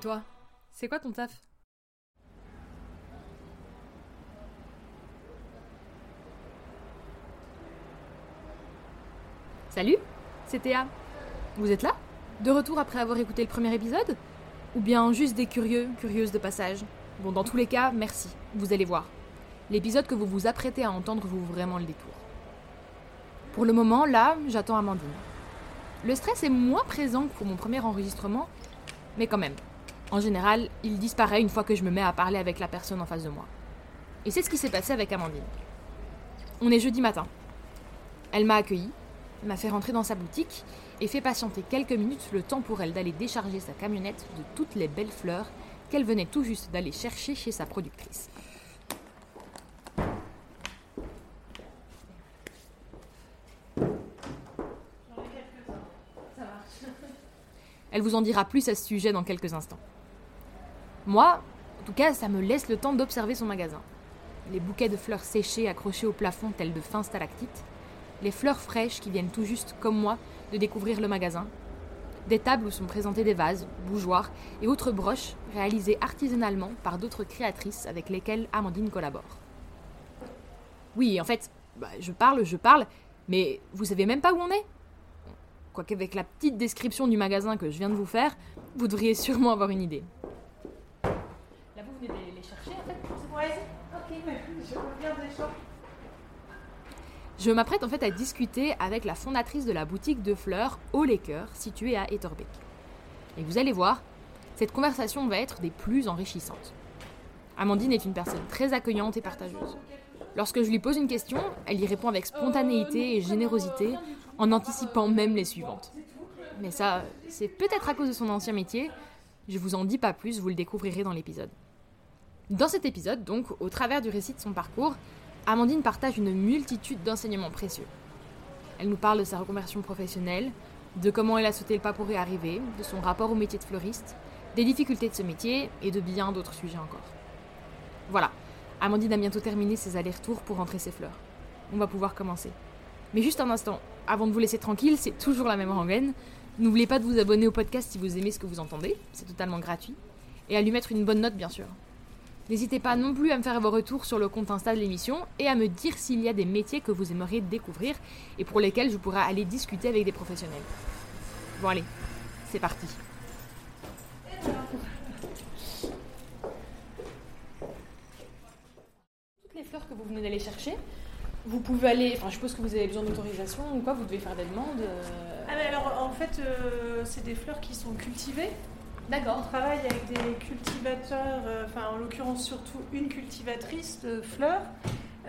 toi, c'est quoi ton taf? Salut, c'est Théa. Vous êtes là? De retour après avoir écouté le premier épisode? Ou bien juste des curieux, curieuses de passage? Bon, dans tous les cas, merci, vous allez voir. L'épisode que vous vous apprêtez à entendre vaut vraiment le détour. Pour le moment, là, j'attends Amandine. Le stress est moins présent que pour mon premier enregistrement, mais quand même. En général, il disparaît une fois que je me mets à parler avec la personne en face de moi. Et c'est ce qui s'est passé avec Amandine. On est jeudi matin. Elle m'a accueilli, m'a fait rentrer dans sa boutique et fait patienter quelques minutes le temps pour elle d'aller décharger sa camionnette de toutes les belles fleurs qu'elle venait tout juste d'aller chercher chez sa productrice. Elle vous en dira plus à ce sujet dans quelques instants. Moi, en tout cas, ça me laisse le temps d'observer son magasin. Les bouquets de fleurs séchées accrochés au plafond tels de fins stalactites, les fleurs fraîches qui viennent tout juste, comme moi, de découvrir le magasin, des tables où sont présentés des vases, bougeoirs et autres broches réalisées artisanalement par d'autres créatrices avec lesquelles Amandine collabore. Oui, en fait, bah, je parle, je parle, mais vous savez même pas où on est Quoique avec la petite description du magasin que je viens de vous faire, vous devriez sûrement avoir une idée. Je m'apprête en fait à discuter avec la fondatrice de la boutique de fleurs Au Laker, située à Etterbeek. Et vous allez voir, cette conversation va être des plus enrichissantes. Amandine est une personne très accueillante et partageuse. Lorsque je lui pose une question, elle y répond avec spontanéité et générosité, en anticipant même les suivantes. Mais ça, c'est peut-être à cause de son ancien métier. Je vous en dis pas plus, vous le découvrirez dans l'épisode. Dans cet épisode, donc, au travers du récit de son parcours, Amandine partage une multitude d'enseignements précieux. Elle nous parle de sa reconversion professionnelle, de comment elle a sauté le pas pour y arriver, de son rapport au métier de fleuriste, des difficultés de ce métier et de bien d'autres sujets encore. Voilà, Amandine a bientôt terminé ses allers-retours pour rentrer ses fleurs. On va pouvoir commencer. Mais juste un instant, avant de vous laisser tranquille, c'est toujours la même rengaine. N'oubliez pas de vous abonner au podcast si vous aimez ce que vous entendez, c'est totalement gratuit. Et à lui mettre une bonne note, bien sûr. N'hésitez pas non plus à me faire vos retours sur le compte Insta de l'émission et à me dire s'il y a des métiers que vous aimeriez découvrir et pour lesquels je pourrais aller discuter avec des professionnels. Bon allez, c'est parti. Toutes les fleurs que vous venez d'aller chercher, vous pouvez aller, enfin je suppose que vous avez besoin d'autorisation ou quoi, vous devez faire des demandes. euh, Ah, mais alors, en fait, euh, c'est des fleurs qui sont cultivées. On D'accord. travaille avec des cultivateurs, euh, en l'occurrence surtout une cultivatrice de fleurs.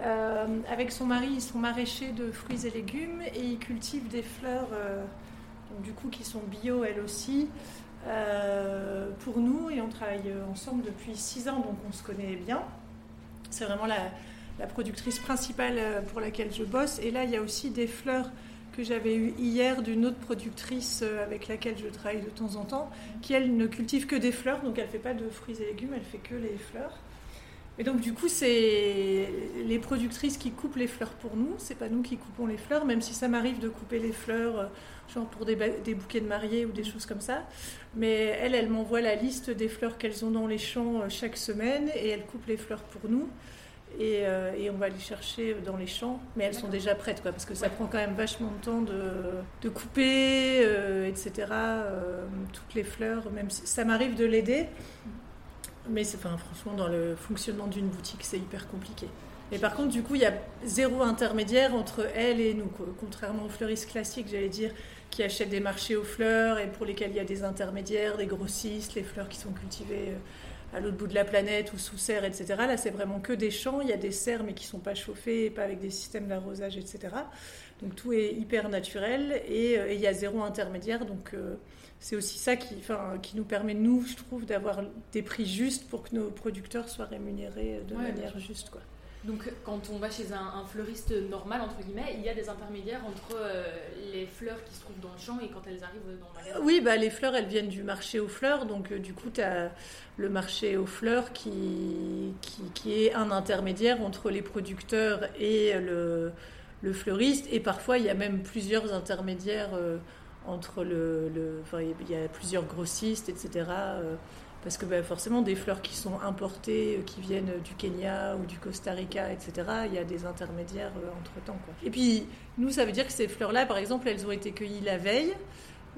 Euh, avec son mari, ils sont maraîchers de fruits et légumes et ils cultivent des fleurs, euh, du coup, qui sont bio elles aussi, pour nous. Et on travaille ensemble depuis six ans, donc on se connaît bien. C'est vraiment la, productrice principale pour laquelle je bosse. Et là, il y a aussi des fleurs que j'avais eues hier d'une autre productrice euh, avec laquelle je travaille de temps en temps, qui elle ne cultive que des fleurs, donc elle fait pas de fruits et légumes, elle fait que les fleurs. Et donc du coup, c'est les productrices qui coupent les fleurs pour nous, c'est pas nous qui coupons les fleurs, même si ça m'arrive de couper les fleurs, euh, genre pour des, des bouquets de mariés ou des choses comme ça. Mais elle, elle m'envoie la liste des fleurs qu'elles ont dans les champs euh, chaque semaine et elle coupe les fleurs pour nous. Et, euh, et on va les chercher dans les champs, mais elles sont déjà prêtes, quoi, parce que ça Ouais. prend quand même vachement de temps de, de couper, euh, etc. euh, toutes les fleurs, même si ça m'arrive de l'aider, mais c'est, enfin, franchement, dans le fonctionnement d'une boutique, c'est hyper compliqué. Et par contre, du coup, il y a zéro intermédiaire entre elle et nous, quoi. contrairement aux fleuristes classiques, j'allais dire, qui achètent des marchés aux fleurs et pour lesquels il y a des intermédiaires, des grossistes, les fleurs qui sont cultivées à l'autre bout de la planète ou sous serre, etc. Là, c'est vraiment que des champs. Il y a des serres, mais qui sont pas chauffées, pas avec des systèmes d'arrosage, etc. Donc tout est hyper naturel et, euh, et il y a zéro intermédiaire. Donc euh, c'est aussi ça qui, enfin, qui nous permet, nous, je trouve, d'avoir des prix justes pour que nos producteurs soient rémunérés de Ouais, bien manière juste. Quoi. Donc quand on va chez un, fleuriste normal, entre guillemets, il y a des intermédiaires entre euh, les fleurs qui se trouvent dans le champ et quand elles arrivent dans magasin. Oui, bah, les fleurs, elles viennent du marché aux fleurs. Donc, euh, du coup, tu as le marché aux fleurs qui, qui, est un intermédiaire entre les producteurs et le, le fleuriste. Et parfois, il y a même plusieurs intermédiaires euh, entre le. le- il y a plusieurs grossistes, etc. euh, parce que bah, forcément des fleurs qui sont importées, qui viennent du Kenya ou du Costa Rica, etc., il y a des intermédiaires entre-temps. Et puis nous, ça veut dire que ces fleurs-là, par exemple, elles ont été cueillies la veille,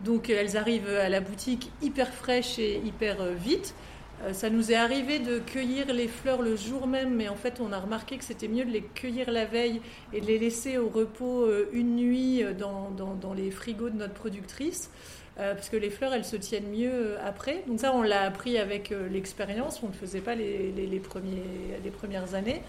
donc elles arrivent à la boutique hyper fraîches et hyper vite. Euh, ça nous est arrivé de cueillir les fleurs le jour même, mais en fait, on a remarqué que c'était mieux de les cueillir la veille et de les laisser au repos euh, une nuit euh, dans, les frigos de notre productrice. Parce que les fleurs, elles se tiennent mieux après. Donc ça, on l'a appris avec l'expérience. On ne le faisait pas les, premières années.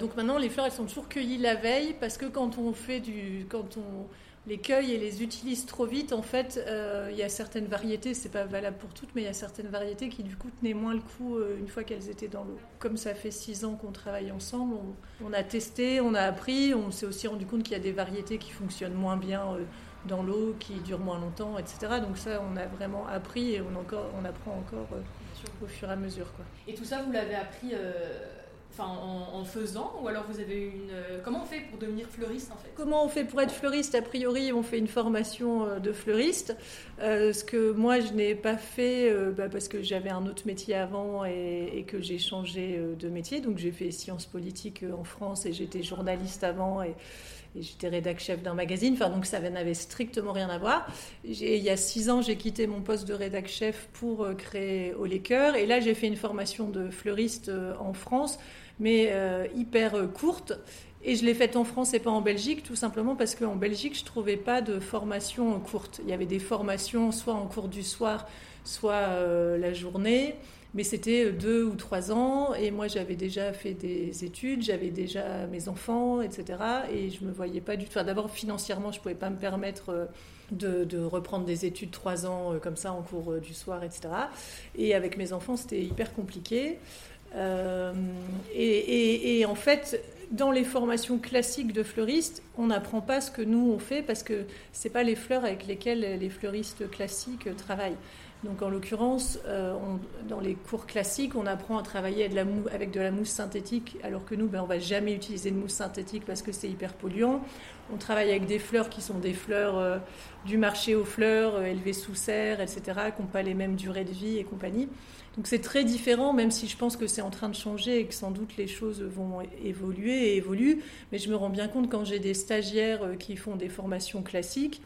donc maintenant, les fleurs, elles sont toujours cueillies la veille parce que quand on fait du, quand on les cueille et les utilise trop vite, en fait, euh, il y a certaines variétés, c'est pas valable pour toutes, mais il y a certaines variétés qui du coup tenaient moins le coup euh, une fois qu'elles étaient dans l'eau. Comme ça fait six ans qu'on travaille ensemble, on, a testé, on a appris, on s'est aussi rendu compte qu'il y a des variétés qui fonctionnent moins bien euh, dans l'eau, qui durent moins longtemps, etc. Donc ça, on a vraiment appris et on, encore, on apprend encore au fur et à mesure. Quoi. Et tout ça, vous l'avez appris Enfin, en, faisant ou alors vous avez une euh, comment on fait pour devenir fleuriste en fait? Comment on fait pour être fleuriste? A priori, on fait une formation euh, de fleuriste. Euh, ce que moi je n'ai pas fait bah, parce que j'avais un autre métier avant et, que j'ai changé de métier. Donc j'ai fait sciences politiques en France et j'étais journaliste avant et, j'étais rédac chef d'un magazine. Enfin donc ça n'avait strictement rien à voir. Il y a six ans, j'ai quitté mon poste de rédac chef pour créer Au et là j'ai fait une formation de fleuriste en France mais euh, hyper euh, courte. Et je l'ai faite en France et pas en Belgique, tout simplement parce qu'en Belgique, je ne trouvais pas de formation courte. Il y avait des formations soit en cours du soir, soit euh, la journée, mais c'était deux ou trois ans. Et moi, j'avais déjà fait des études, j'avais déjà mes enfants, etc. Et je me voyais pas du tout. D'abord, financièrement, je pouvais pas me permettre de, de, reprendre des études trois ans comme ça en cours du soir, etc. Et avec mes enfants, c'était hyper compliqué. Euh, et, en fait, dans les formations classiques de fleuristes, on n'apprend pas ce que nous on fait parce que c'est pas les fleurs avec lesquelles les fleuristes classiques travaillent. Donc en l'occurrence, euh, dans les cours classiques, on apprend à travailler avec de la, mousse synthétique, alors que nous, ben, on va jamais utiliser de mousse synthétique parce que c'est hyper polluant. On travaille avec des fleurs qui sont des fleurs euh, du marché aux fleurs, élevées sous serre, etc., qui n'ont pas les mêmes durées de vie et compagnie. Donc c'est très différent, même si je pense que c'est en train de changer et que sans doute les choses vont évoluer et évoluent. Mais je me rends bien compte quand j'ai des stagiaires euh, qui font des formations classiques,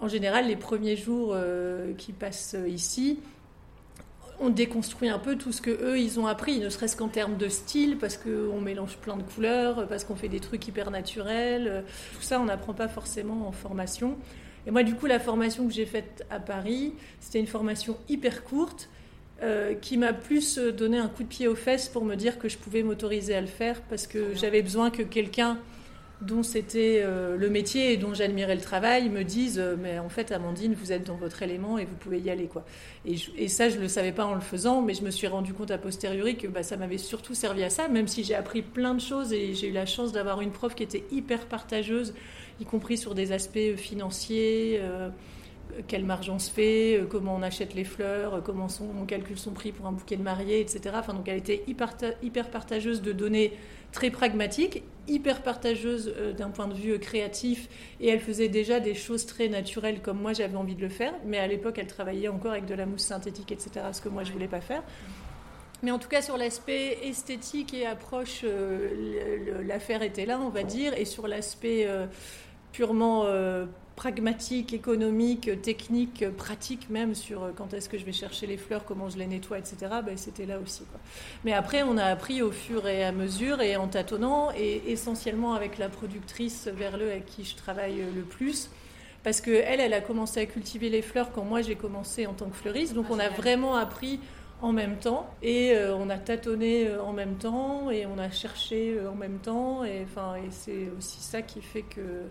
en général, les premiers jours euh, qui passent ici, on déconstruit un peu tout ce que eux ils ont appris, ne serait-ce qu'en termes de style, parce qu'on mélange plein de couleurs, parce qu'on fait des trucs hyper naturels. Tout ça, on n'apprend pas forcément en formation. Et moi, du coup, la formation que j'ai faite à Paris, c'était une formation hyper courte euh, qui m'a plus donné un coup de pied aux fesses pour me dire que je pouvais m'autoriser à le faire parce que j'avais besoin que quelqu'un dont c'était euh, le métier et dont j'admirais le travail me dise euh, mais en fait Amandine vous êtes dans votre élément et vous pouvez y aller quoi et, ça je le savais pas en le faisant mais je me suis rendu compte a posteriori que bah, ça m'avait surtout servi à ça même si j'ai appris plein de choses et j'ai eu la chance d'avoir une prof qui était hyper partageuse y compris sur des aspects financiers quelle marge on se fait, euh, comment on achète les fleurs, euh, comment on calcule son prix pour un bouquet de mariée, etc. Enfin, donc elle était hyper, hyper partageuse de données très pragmatiques, hyper partageuse euh, d'un point de vue créatif, et elle faisait déjà des choses très naturelles comme moi j'avais envie de le faire, mais à l'époque elle travaillait encore avec de la mousse synthétique, etc., ce que moi je voulais pas faire. Mais en tout cas, sur l'aspect esthétique et approche, l'affaire était là, on va dire. Et sur l'aspect purement pragmatique, économique, technique, pratique même sur euh, quand est-ce que je vais chercher les fleurs, comment je les nettoie, etc. Ben, c'était là aussi. Mais après, on a appris au fur et à mesure et en tâtonnant et essentiellement avec la productrice Verle avec qui je travaille le plus. Parce qu'elle, elle a commencé à cultiver les fleurs quand moi j'ai commencé en tant que fleuriste. Donc ah, on a vraiment appris en même temps et euh, on a tâtonné euh, en même temps et on a cherché en même temps. Et, enfin, et c'est aussi ça qui fait que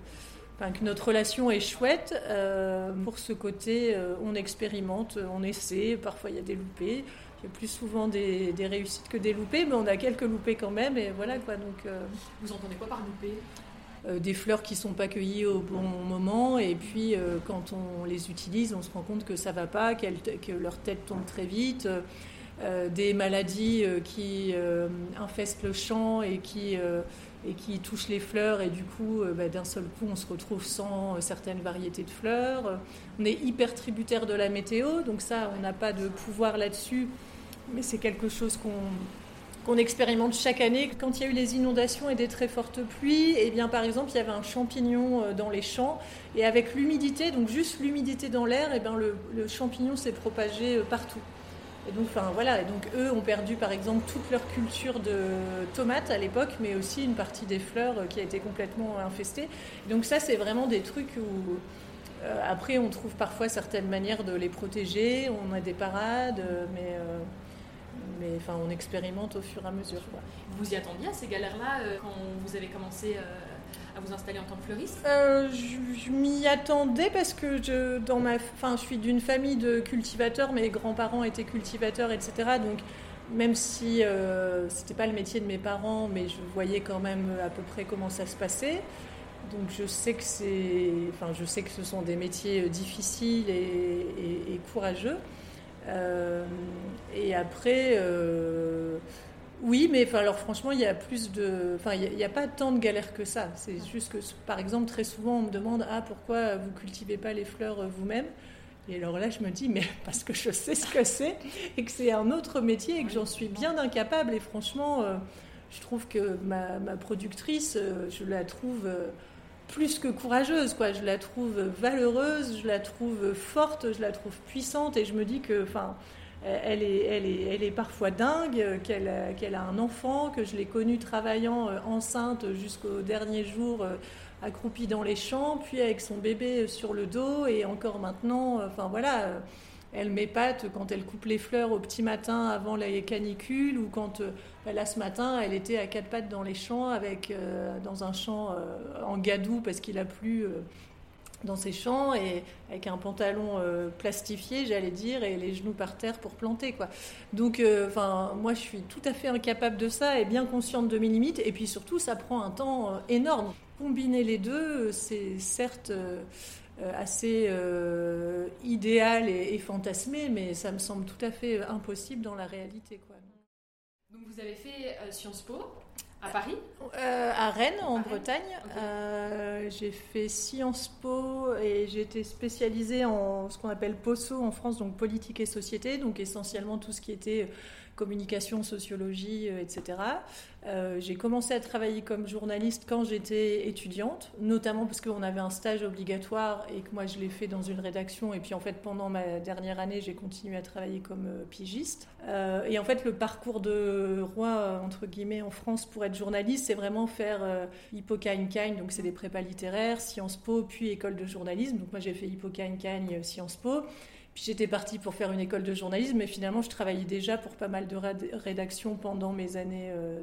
que notre relation est chouette. Euh, pour ce côté, euh, on expérimente, on essaie, parfois il y a des loupés. Il y a plus souvent des, réussites que des loupés, mais on a quelques loupés quand même, et voilà quoi. Donc, euh, Vous entendez quoi par loupés? Des fleurs qui sont pas cueillies au bon moment et puis quand on les utilise on se rend compte que ça va pas que leur tête tombe très vite des maladies qui infestent le champ et qui et qui touche les fleurs et du coup euh, bah, d'un seul coup on se retrouve sans euh, certaines variétés de fleurs. On est hyper tributaire de la météo, donc ça on n'a pas de pouvoir là-dessus, mais c'est quelque chose qu'on expérimente chaque année. Quand il y a eu les inondations et des très fortes pluies, et eh bien par exemple il y avait un champignon euh, dans les champs et avec l'humidité, donc juste l'humidité dans l'air, et eh bien le champignon s'est propagé partout. Et donc, enfin, voilà. Et donc, eux ont perdu, par exemple, toute leur culture de tomates à l'époque, mais aussi une partie des fleurs euh, qui a été complètement infestée. donc, ça, c'est vraiment des trucs où. Euh, après, on trouve parfois certaines manières de les protéger. On a des parades, euh, mais, mais enfin, on expérimente au fur et à mesure. Vous y attendiez à ces galères-là quand vous avez commencé à vous installer en tant que fleuriste? Euh, Je, m'y attendais parce que je, dans ma, enfin, je suis d'une famille de cultivateurs, mes grands-parents étaient cultivateurs, etc. Donc même si euh, c'était pas le métier de mes parents, mais je voyais quand même à peu près comment ça se passait. Donc je sais que enfin je sais que ce sont des métiers euh, difficiles et, courageux. Euh, et après, oui, mais alors franchement, il y a plus de, enfin, il n'y a, pas tant de galères que ça. C'est juste que, par exemple, très souvent, on me demande ah pourquoi vous cultivez pas les fleurs euh, vous-même? Et alors là, je me dis, mais parce que je sais ce que c'est et que c'est un autre métier et que j'en suis bien incapable. Et franchement, euh, je trouve que ma, productrice, euh, je la trouve plus que courageuse, quoi. Je la trouve valeureuse, je la trouve forte, je la trouve puissante. Et je me dis que, enfin, elle est, elle, est, elle est, parfois dingue, qu'elle a, un enfant, que je l'ai connue travaillant euh, enceinte jusqu'au dernier jour, euh, accroupie dans les champs, puis avec son bébé sur le dos, et encore maintenant, euh, enfin voilà, elle m'épate quand elle coupe les fleurs au petit matin avant la canicule, ou quand, bah là ce matin, elle était à quatre pattes dans les champs, avec, dans un champ en gadou parce qu'il a plu dans ses champs et avec un pantalon euh, plastifié, j'allais dire, et les genoux par terre pour planter, quoi. Donc, euh, moi, je suis tout à fait incapable de ça et bien consciente de mes limites. Et puis surtout, ça prend un temps euh, énorme. Combiner les deux, c'est certes assez idéal et, et, fantasmé, mais ça me semble tout à fait impossible dans la réalité, quoi. Donc, vous avez fait Sciences Po à Paris euh, À Rennes, en Bretagne. Euh, j'ai fait Sciences Po et j'ai été spécialisée en ce qu'on appelle POSO en France, donc politique et société, donc essentiellement tout ce qui était communication, sociologie, euh, etc. Euh, j'ai commencé à travailler comme journaliste quand j'étais étudiante, notamment parce qu'on avait un stage obligatoire et que moi je l'ai fait dans une rédaction. Et puis en fait, pendant ma dernière année, j'ai continué à travailler comme euh, pigiste. et en fait, le parcours de roi, entre guillemets, en France pour être journaliste, c'est vraiment faire euh, Cagne, donc c'est des prépas littéraires, Sciences Po, puis école de journalisme. Donc moi j'ai fait Cagne, Sciences Po. J'étais partie pour faire une école de journalisme, mais finalement, je travaillais déjà pour pas mal de rédactions pendant mes années euh,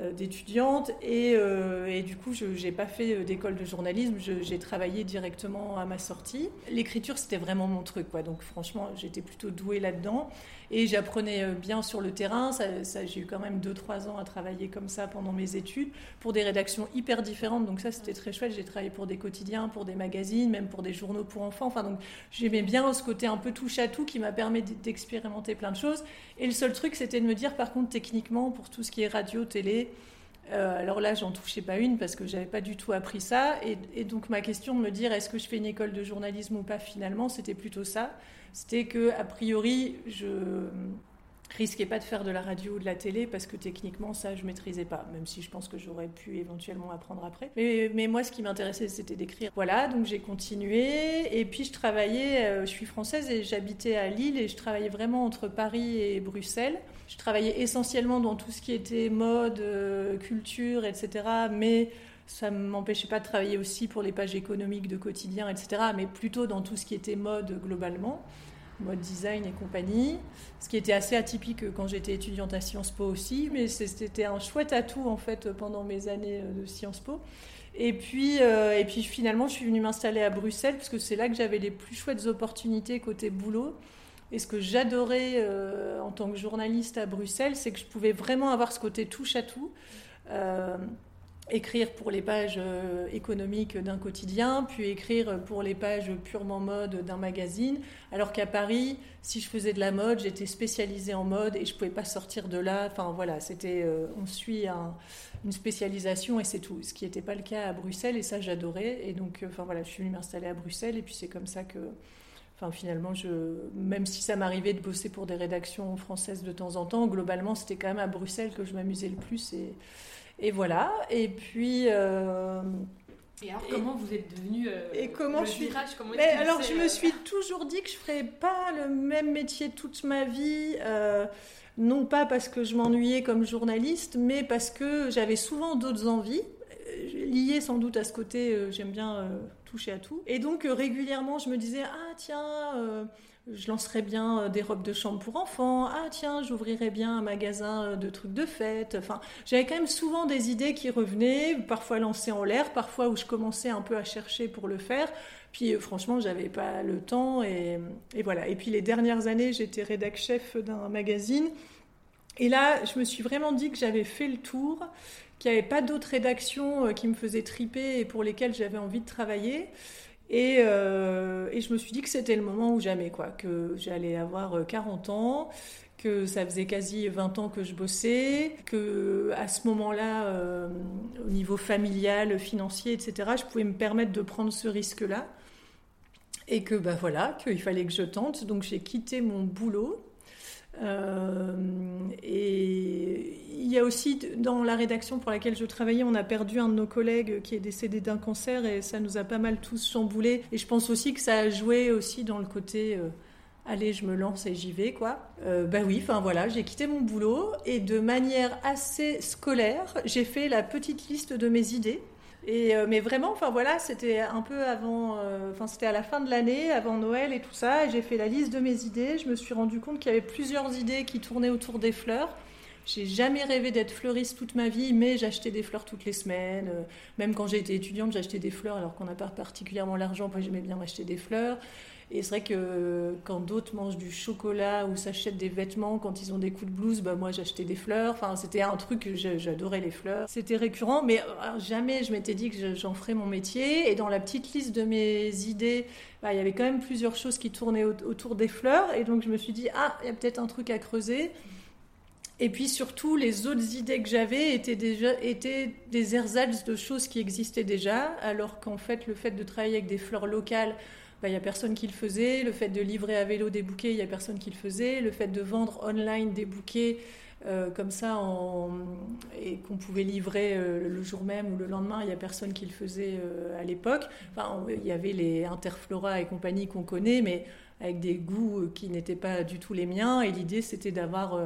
euh, d'étudiante. Et, euh, et, du coup, je n'ai pas fait d'école de journalisme, j'ai travaillé directement à ma sortie. L'écriture, c'était vraiment mon truc, quoi. Donc franchement, j'étais plutôt douée là-dedans. Et j'apprenais euh, bien sur le terrain. Ça, j'ai eu quand même 2-3 ans à travailler comme ça pendant mes études, pour des rédactions hyper différentes. Donc ça, c'était très chouette. J'ai travaillé pour des quotidiens, pour des magazines, même pour des journaux pour enfants. Enfin, donc j'aimais bien ce côté un peu touche à tout qui m'a permis d'expérimenter plein de choses. Et le seul truc, c'était de me dire, par contre, techniquement, pour tout ce qui est radio, télé, euh, alors là, j'en touchais pas une parce que j'avais pas du tout appris ça. Et, et, donc ma question de me dire est-ce que je fais une école de journalisme ou pas finalement, c'était plutôt ça c'était que a priori, je risquais pas de faire de la radio ou de la télé parce que techniquement ça je maîtrisais pas même si je pense que j'aurais pu éventuellement apprendre après. Mais, moi ce qui m'intéressait c'était d'écrire. Voilà donc j'ai continué et puis je travaillais euh, je suis française et j'habitais à Lille et je travaillais vraiment entre Paris et Bruxelles. Je travaillais essentiellement dans tout ce qui était mode euh, culture etc mais ça ne m'empêchait pas de travailler aussi pour les pages économiques de quotidien, etc., mais plutôt dans tout ce qui était mode globalement, mode design et compagnie, ce qui était assez atypique quand j'étais étudiante à Sciences Po aussi, mais c'était un chouette atout en fait pendant mes années de Sciences Po. Et puis, euh, et puis finalement, je suis venue m'installer à Bruxelles parce que c'est là que j'avais les plus chouettes opportunités côté boulot. Et ce que j'adorais euh, en tant que journaliste à Bruxelles, c'est que je pouvais vraiment avoir ce côté touche à tout. Euh, écrire pour les pages économiques d'un quotidien, puis écrire pour les pages purement mode d'un magazine. Alors qu'à Paris, si je faisais de la mode, j'étais spécialisée en mode et je pouvais pas sortir de là. Enfin voilà, c'était, on suit une spécialisation et c'est tout. Ce qui n'était pas le cas à Bruxelles et ça j'adorais. Et donc, enfin voilà, je suis venue m'installer à Bruxelles et puis c'est comme ça que Enfin, finalement, je, même si ça m'arrivait de bosser pour des rédactions françaises de temps en temps, globalement, c'était quand même à Bruxelles que je m'amusais le plus. Et, et voilà. Et puis. Euh, et alors, comment vous êtes devenu euh, et comment je suis mais alors, je me euh, suis toujours dit que je ferais pas le même métier toute ma vie. non pas parce que je m'ennuyais comme journaliste, mais parce que j'avais souvent d'autres envies liées sans doute à ce côté. J'aime bien toucher à tout. Et donc euh, régulièrement, je me disais ah tiens, je lancerais bien euh, des robes de chambre pour enfants. Ah tiens, j'ouvrirais bien un magasin de trucs de fête. Enfin, j'avais quand même souvent des idées qui revenaient, parfois lancées en l'air, parfois où je commençais un peu à chercher pour le faire. Puis franchement, j'avais pas le temps et, et, voilà. Et puis les dernières années, j'étais rédac chef d'un magazine. Et là, je me suis vraiment dit que j'avais fait le tour qu'il n'y avait pas d'autres rédactions euh, qui me faisaient triper et pour lesquelles j'avais envie de travailler. Et, euh, et, je me suis dit que c'était le moment ou jamais, quoi, que j'allais avoir 40 euh, ans, que ça faisait quasi 20 ans que je bossais, que à ce moment-là, au niveau familial, financier, etc., je pouvais me permettre de prendre ce risque-là. Et que, bah voilà, qu'il fallait que je tente. Donc j'ai quitté mon boulot euh, et il y a aussi dans la rédaction pour laquelle je travaillais, on a perdu un de nos collègues qui est décédé d'un cancer et ça nous a pas mal tous chamboulés. Et je pense aussi que ça a joué aussi dans le côté euh, allez, je me lance et j'y vais quoi. Euh, bah oui, enfin voilà, j'ai quitté mon boulot et de manière assez scolaire, j'ai fait la petite liste de mes idées. Et, euh, mais vraiment, enfin voilà, c'était un peu avant, euh, enfin c'était à la fin de l'année, avant Noël et tout ça. J'ai fait la liste de mes idées. Je me suis rendu compte qu'il y avait plusieurs idées qui tournaient autour des fleurs. J'ai jamais rêvé d'être fleuriste toute ma vie, mais j'achetais des fleurs toutes les semaines. Euh, même quand j'étais étudiante, j'achetais des fleurs alors qu'on n'a pas particulièrement l'argent. Moi, j'aimais bien acheter des fleurs. Et c'est vrai que quand d'autres mangent du chocolat ou s'achètent des vêtements quand ils ont des coups de blues, bah moi j'achetais des fleurs. Enfin, c'était un truc j'adorais les fleurs. C'était récurrent, mais euh, jamais je m'étais dit que j'en ferais mon métier. Et dans la petite liste de mes idées, bah, il y avait quand même plusieurs choses qui tournaient autour des fleurs. Et donc je me suis dit, ah, il y a peut-être un truc à creuser. Et puis surtout, les autres idées que j'avais étaient déjà étaient des ersatz de choses qui existaient déjà, alors qu'en fait, le fait de travailler avec des fleurs locales, il bah, n'y a personne qui le faisait. Le fait de livrer à vélo des bouquets, il n'y a personne qui le faisait. Le fait de vendre online des bouquets euh, comme ça et qu'on pouvait livrer euh, le jour même ou le lendemain, il n'y a personne qui le faisait euh, à l'époque. Enfin, il y avait les Interflora et compagnie qu'on connaît, mais avec des goûts qui n'étaient pas du tout les miens. Et l'idée, c'était d'avoir...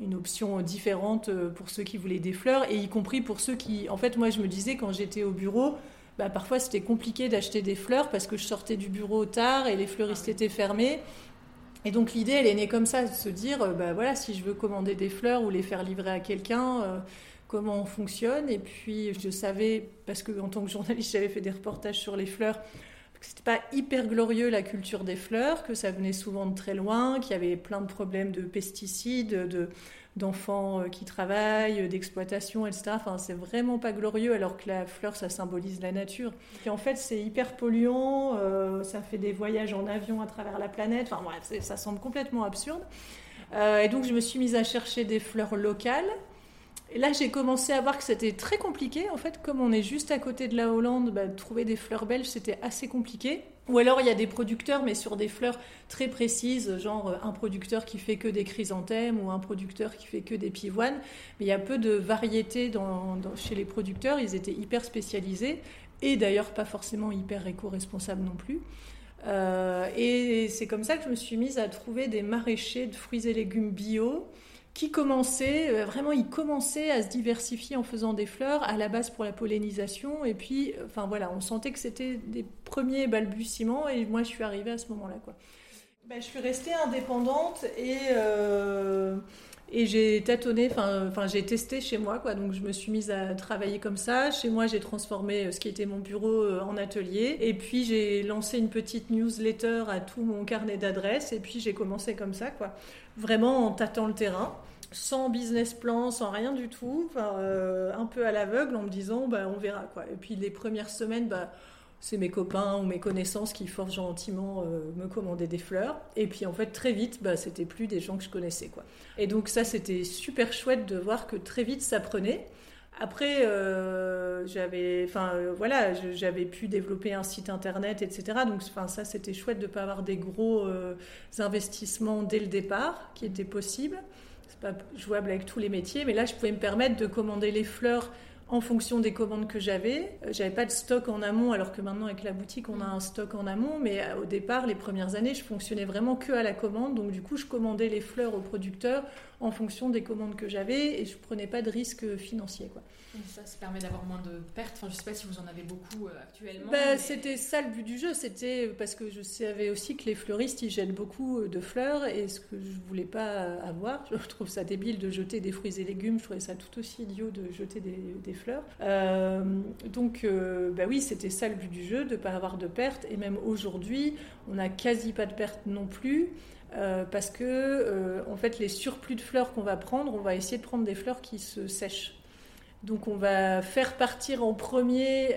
une option différente pour ceux qui voulaient des fleurs et y compris pour ceux qui en fait moi je me disais quand j'étais au bureau bah, parfois c'était compliqué d'acheter des fleurs parce que je sortais du bureau tard et les fleuristes ah étaient fermés. Et donc l'idée, elle est née comme ça, de se dire, euh, bah voilà, si je veux commander des fleurs ou les faire livrer à quelqu'un, euh, comment on fonctionne? Et puis je savais, parce que en tant que journaliste, j'avais fait des reportages sur les fleurs, que c'était pas hyper glorieux la culture des fleurs, que ça venait souvent de très loin, qu'il y avait plein de problèmes de pesticides, de d'enfants euh, qui travaillent, d'exploitation, etc. Enfin, c'est vraiment pas glorieux, alors que la fleur, ça symbolise la nature. Et en fait, c'est hyper polluant, euh, ça fait des voyages en avion à travers la planète. Enfin, ça semble complètement absurde. Euh, et donc, je me suis mise à chercher des fleurs locales. Et là, j'ai commencé à voir que c'était très compliqué. En fait, comme on est juste à côté de la Hollande, bah, trouver des fleurs belges, c'était assez compliqué. Ou alors, il y a des producteurs, mais sur des fleurs très précises, genre euh, un producteur qui fait que des chrysanthèmes ou un producteur qui fait que des pivoines. Mais il y a peu de variétés chez les producteurs. Ils étaient hyper spécialisés et d'ailleurs pas forcément hyper éco-responsables non plus. Euh, et c'est comme ça que je me suis mise à trouver des maraîchers de fruits et légumes bio qui commençait, euh, vraiment, il commençait à se diversifier en faisant des fleurs, à la base pour la pollinisation. Et puis, enfin voilà, on sentait que c'était des premiers balbutiements. Et moi, je suis arrivée à ce moment-là, quoi. Ben, je suis restée indépendante et, euh, et j'ai tâtonné, enfin j'ai testé chez moi, quoi. Donc je me suis mise à travailler comme ça. Chez moi, j'ai transformé ce qui était mon bureau en atelier. Et puis j'ai lancé une petite newsletter à tout mon carnet d'adresses. Et puis j'ai commencé comme ça, quoi vraiment en tâtant le terrain. sans business plan, sans rien du tout, un peu à l'aveugle en me disant bah, on verra quoi. Et puis les premières semaines, bah, c'est mes copains ou mes connaissances qui fort gentiment me commander des fleurs. Et puis en fait très vite, bah, c'était plus des gens que je connaissais quoi. Et donc ça c'était super chouette de voir que très vite ça prenait. Après, euh, j'avais, enfin euh, voilà, j'avais pu développer un site internet, etc. Donc, enfin ça, c'était chouette de ne pas avoir des gros euh, investissements dès le départ, qui étaient possibles. C'est pas jouable avec tous les métiers, mais là, je pouvais me permettre de commander les fleurs en fonction des commandes que j'avais. J'avais pas de stock en amont, alors que maintenant avec la boutique, on a un stock en amont. Mais au départ, les premières années, je fonctionnais vraiment que à la commande. Donc du coup, je commandais les fleurs aux producteurs en fonction des commandes que j'avais et je prenais pas de risque financier. Quoi. ça, ça permet d'avoir moins de pertes. Enfin, je sais pas si vous en avez beaucoup euh, actuellement. Bah, C'était ça le but du jeu. C'était parce que je savais aussi que les fleuristes, ils jettent beaucoup de fleurs et ce que je voulais pas avoir. Je trouve ça débile de jeter des fruits et légumes. Je trouvais ça tout aussi idiot de jeter des, fleurs. Euh, donc, euh, bah oui, c'était ça le but du jeu, de pas avoir de pertes. Et même aujourd'hui, on n'a quasi pas de pertes non plus. Euh, parce que euh, en fait les surplus de fleurs qu'on va prendre, on va essayer de prendre des fleurs qui se sèchent. Donc on va faire partir en premier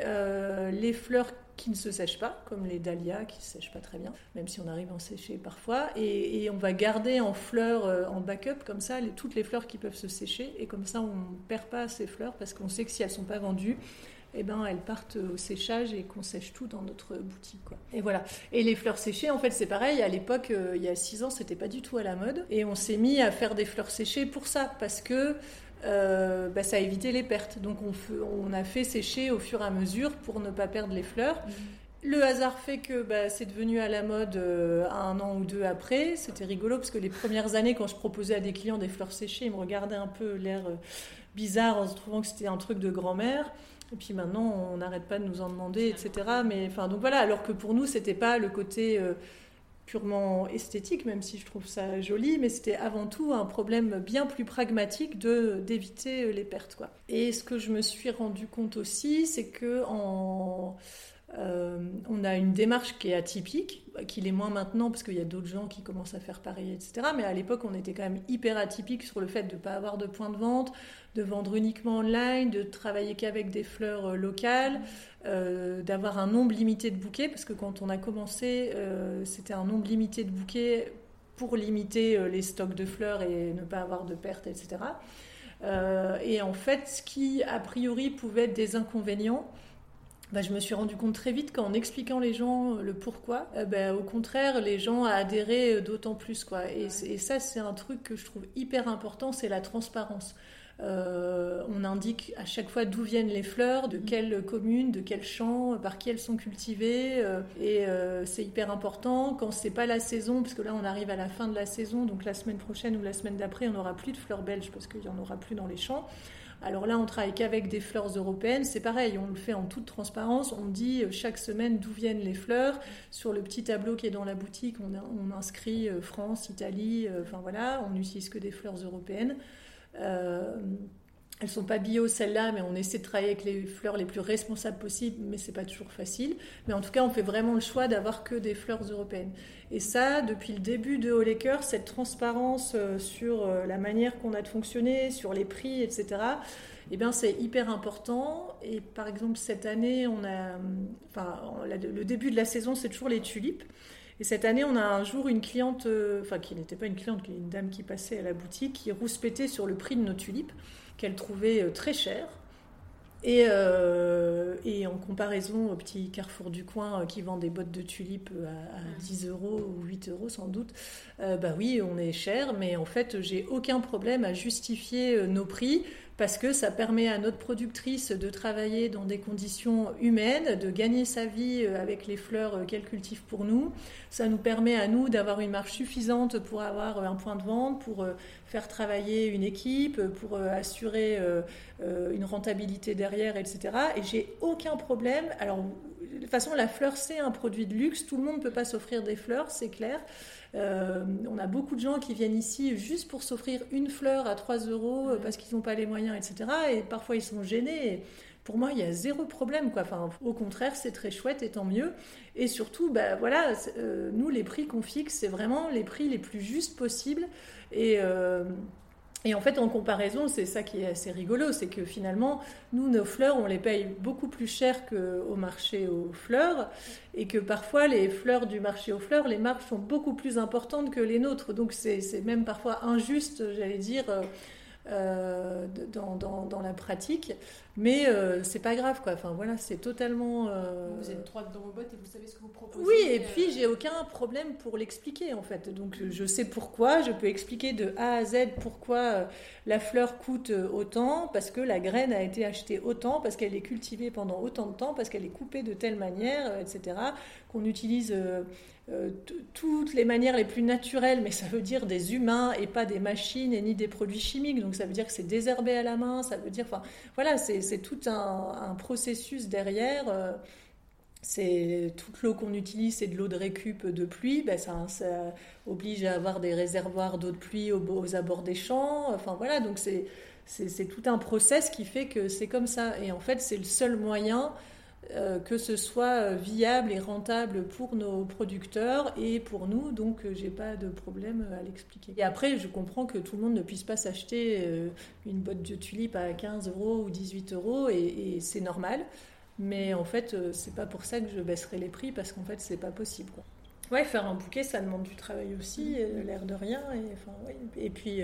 les fleurs qui ne se sèchent pas, comme les dahlias qui ne se sèchent pas très bien, même si on arrive à en sécher parfois. Et, on va garder en fleurs, en backup, comme ça, toutes les fleurs qui peuvent se sécher. Et comme ça, on ne perd pas ces fleurs parce qu'on sait que si elles ne sont pas vendues, eh ben, elles partent au séchage et qu'on sèche tout dans notre boutique. Quoi. Et voilà. Et les fleurs séchées, en fait, c'est pareil. À l'époque, euh, il y a six ans, c'était pas du tout à la mode. Et on s'est mis à faire des fleurs séchées pour ça, parce que euh, bah, ça a évité les pertes. Donc on, on, a fait sécher au fur et à mesure pour ne pas perdre les fleurs. Mmh. Le hasard fait que bah, c'est devenu à la mode euh, un an ou deux après. C'était rigolo parce que les premières années, quand je proposais à des clients des fleurs séchées, ils me regardaient un peu l'air bizarre en se trouvant que c'était un truc de grand-mère. Et puis maintenant, on n'arrête pas de nous en demander, etc. Mais enfin, donc voilà. Alors que pour nous, c'était pas le côté euh, purement esthétique, même si je trouve ça joli, mais c'était avant tout un problème bien plus pragmatique d'éviter les pertes, quoi. Et ce que je me suis rendu compte aussi, c'est que euh, on a une démarche qui est atypique, qui l'est moins maintenant parce qu'il y a d'autres gens qui commencent à faire pareil, etc. Mais à l'époque, on était quand même hyper atypique sur le fait de ne pas avoir de point de vente, de vendre uniquement online, de travailler qu'avec des fleurs euh, locales, euh, d'avoir un nombre limité de bouquets, parce que quand on a commencé, c'était un nombre limité de bouquets pour limiter les stocks de fleurs et ne pas avoir de pertes, etc. et en fait, ce qui, a priori, pouvait être des inconvénients, bah, je me suis rendu compte très vite qu'en expliquant les gens le pourquoi, euh, bah, au contraire, les gens adhéraient d'autant plus. Quoi. Et, et ça, c'est un truc que je trouve hyper important, c'est la transparence. Euh, on indique à chaque fois d'où viennent les fleurs, de mm. quelle commune, de quel champ, par qui elles sont cultivées. Euh, et c'est hyper important quand c'est pas la saison, parce que là on arrive à la fin de la saison, donc la semaine prochaine ou la semaine d'après, on n'aura plus de fleurs belges parce qu'il n'y en aura plus dans les champs. Alors là, on travaille qu'avec des fleurs européennes. C'est pareil, on le fait en toute transparence. On dit euh, chaque semaine d'où viennent les fleurs. Sur le petit tableau qui est dans la boutique, on, inscrit euh, France, Italie. Euh, enfin voilà, on n'utilise que des fleurs européennes. Elles sont pas bio celles-là, mais on essaie de travailler avec les fleurs les plus responsables possibles, mais c'est pas toujours facile. Mais en tout cas, on fait vraiment le choix d'avoir que des fleurs européennes. Et ça, depuis le début de Holecker, cette transparence euh, sur euh, la manière qu'on a de fonctionner, sur les prix, etc. Eh bien, c'est hyper important. Et par exemple, cette année, on a, enfin, le début de la saison, c'est toujours les tulipes. Et cette année, on a un jour une cliente, euh, enfin qui n'était pas une cliente, qui est une dame qui passait à la boutique, qui rouspétait sur le prix de nos tulipes qu'elle trouvait euh, très cher. Et, euh, et, en comparaison au petit carrefour du coin euh, qui vend des bottes de tulipes à, 10 euros ou 8 euros sans doute, bah oui, on est cher, mais en fait, j'ai aucun problème à justifier nos prix parce que ça permet à notre productrice de travailler dans des conditions humaines, de gagner sa vie euh, avec les fleurs euh, qu'elle cultive pour nous. Ça nous permet à nous d'avoir une marge suffisante pour avoir un point de vente, pour euh, faire travailler une équipe, pour assurer une rentabilité derrière, etc. Et j'ai aucun problème. Alors, de toute façon, la fleur, c'est un produit de luxe. Tout le monde ne peut pas s'offrir des fleurs, c'est clair. Euh, on a beaucoup de gens qui viennent ici juste pour s'offrir une fleur à 3 euros euh, parce qu'ils n'ont pas les moyens, etc. Et parfois ils sont gênés. pour moi, il y a zéro problème. Quoi. Enfin, au contraire, c'est très chouette et tant mieux. Et surtout, bah, voilà, euh, nous, les prix qu'on fixe, c'est vraiment les prix les plus justes possibles. Et, Et en fait, en comparaison, c'est ça qui est assez rigolo, c'est que finalement, nous, nos fleurs, on les paye beaucoup plus cher qu'au marché aux fleurs, et que parfois, les fleurs du marché aux fleurs, les marques sont beaucoup plus importantes que les nôtres. Donc, c'est même parfois injuste, j'allais dire. Euh, euh, dans, dans, dans, la pratique. Mais euh, c'est pas grave, quoi. Enfin, voilà, c'est totalement. Euh, vous êtes droite dans vos bottes et vous savez ce que vous proposez. Oui, et puis j'ai aucun problème pour l'expliquer, en fait. Donc je sais pourquoi, je peux expliquer de A à Z pourquoi la fleur coûte autant, parce que la graine a été achetée autant, parce qu'elle est cultivée pendant autant de temps, parce qu'elle est coupée de telle manière, etc. Qu'on utilise euh, toutes les manières les plus naturelles, mais ça veut dire des humains et pas des machines et ni des produits chimiques. Donc ça veut dire que c'est désherbé à la main, ça veut dire, enfin voilà, c'est tout un, processus derrière. Euh, c'est toute l'eau qu'on utilise, c'est de l'eau de récup de pluie. Ben ça, oblige à avoir des réservoirs d'eau de pluie aux, aux, abords des champs. Enfin voilà, donc c'est tout un process qui fait que c'est comme ça. Et en fait, c'est le seul moyen que ce soit euh, viable et rentable pour nos producteurs et pour nous. Donc, euh, j'ai pas de problème à l'expliquer. Et après, je comprends que tout le monde ne puisse pas s'acheter une botte de tulipes à 15 euros ou 18 euros et, c'est normal. Mais en fait, c'est pas pour ça que je baisserai les prix parce qu'en fait, c'est pas possible. Quoi. Ouais, faire un bouquet, ça demande du travail aussi, l'air de rien. Et, enfin, et puis.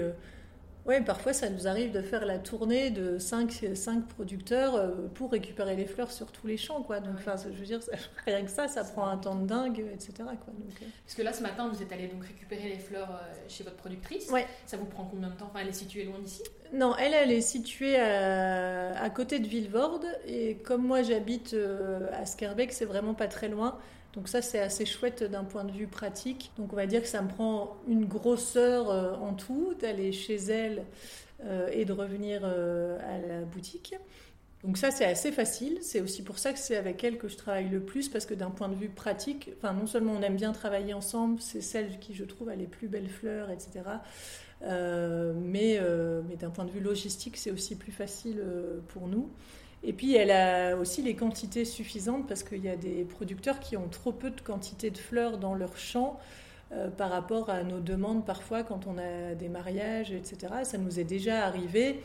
Oui, parfois ça nous arrive de faire la tournée de 5, producteurs euh, pour récupérer les fleurs sur tous les champs. Quoi. Donc, je veux dire, rien que ça, ça prend un temps de dingue, etc. Quoi. Donc, euh. Parce que là, ce matin, vous êtes allé donc récupérer les fleurs euh, chez votre productrice. Ouais. Ça vous prend combien de temps? Enfin, Elle est située loin d'ici? Non, elle, elle est située à, à côté de Villevorde. Et comme moi, j'habite à Skerbeck, c'est vraiment pas très loin. Donc ça, c'est assez chouette d'un point de vue pratique. Donc on va dire que ça me prend une grosseur euh, en tout d'aller chez elle euh, et de revenir euh, à la boutique. Donc ça, c'est assez facile. C'est aussi pour ça que c'est avec elle que je travaille le plus, parce que d'un point de vue pratique, enfin, non seulement on aime bien travailler ensemble, c'est celle qui, je trouve, a les plus belles fleurs, etc. mais mais d'un point de vue logistique, c'est aussi plus facile pour nous. Et puis elle a aussi les quantités suffisantes parce qu'il y a des producteurs qui ont trop peu de quantité de fleurs dans leur champ euh, par rapport à nos demandes parfois quand on a des mariages, etc. Ça nous est déjà arrivé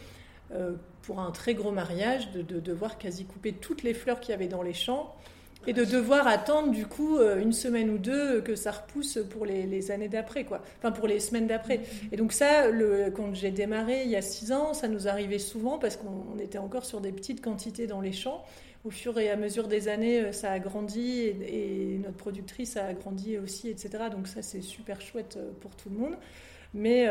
euh, pour un très gros mariage de, de, devoir quasi couper toutes les fleurs qu'il y avait dans les champs et de devoir attendre du coup euh, une semaine ou deux que ça repousse pour les, années d'après, quoi. Enfin, pour les semaines d'après. Mm-hmm. Et donc ça, le, quand j'ai démarré il y a six ans, ça nous arrivait souvent parce qu'on était encore sur des petites quantités dans les champs. Au fur et à mesure des années, euh, ça a grandi et, notre productrice a grandi aussi, etc. Donc ça, c'est super chouette euh, pour tout le monde. Mais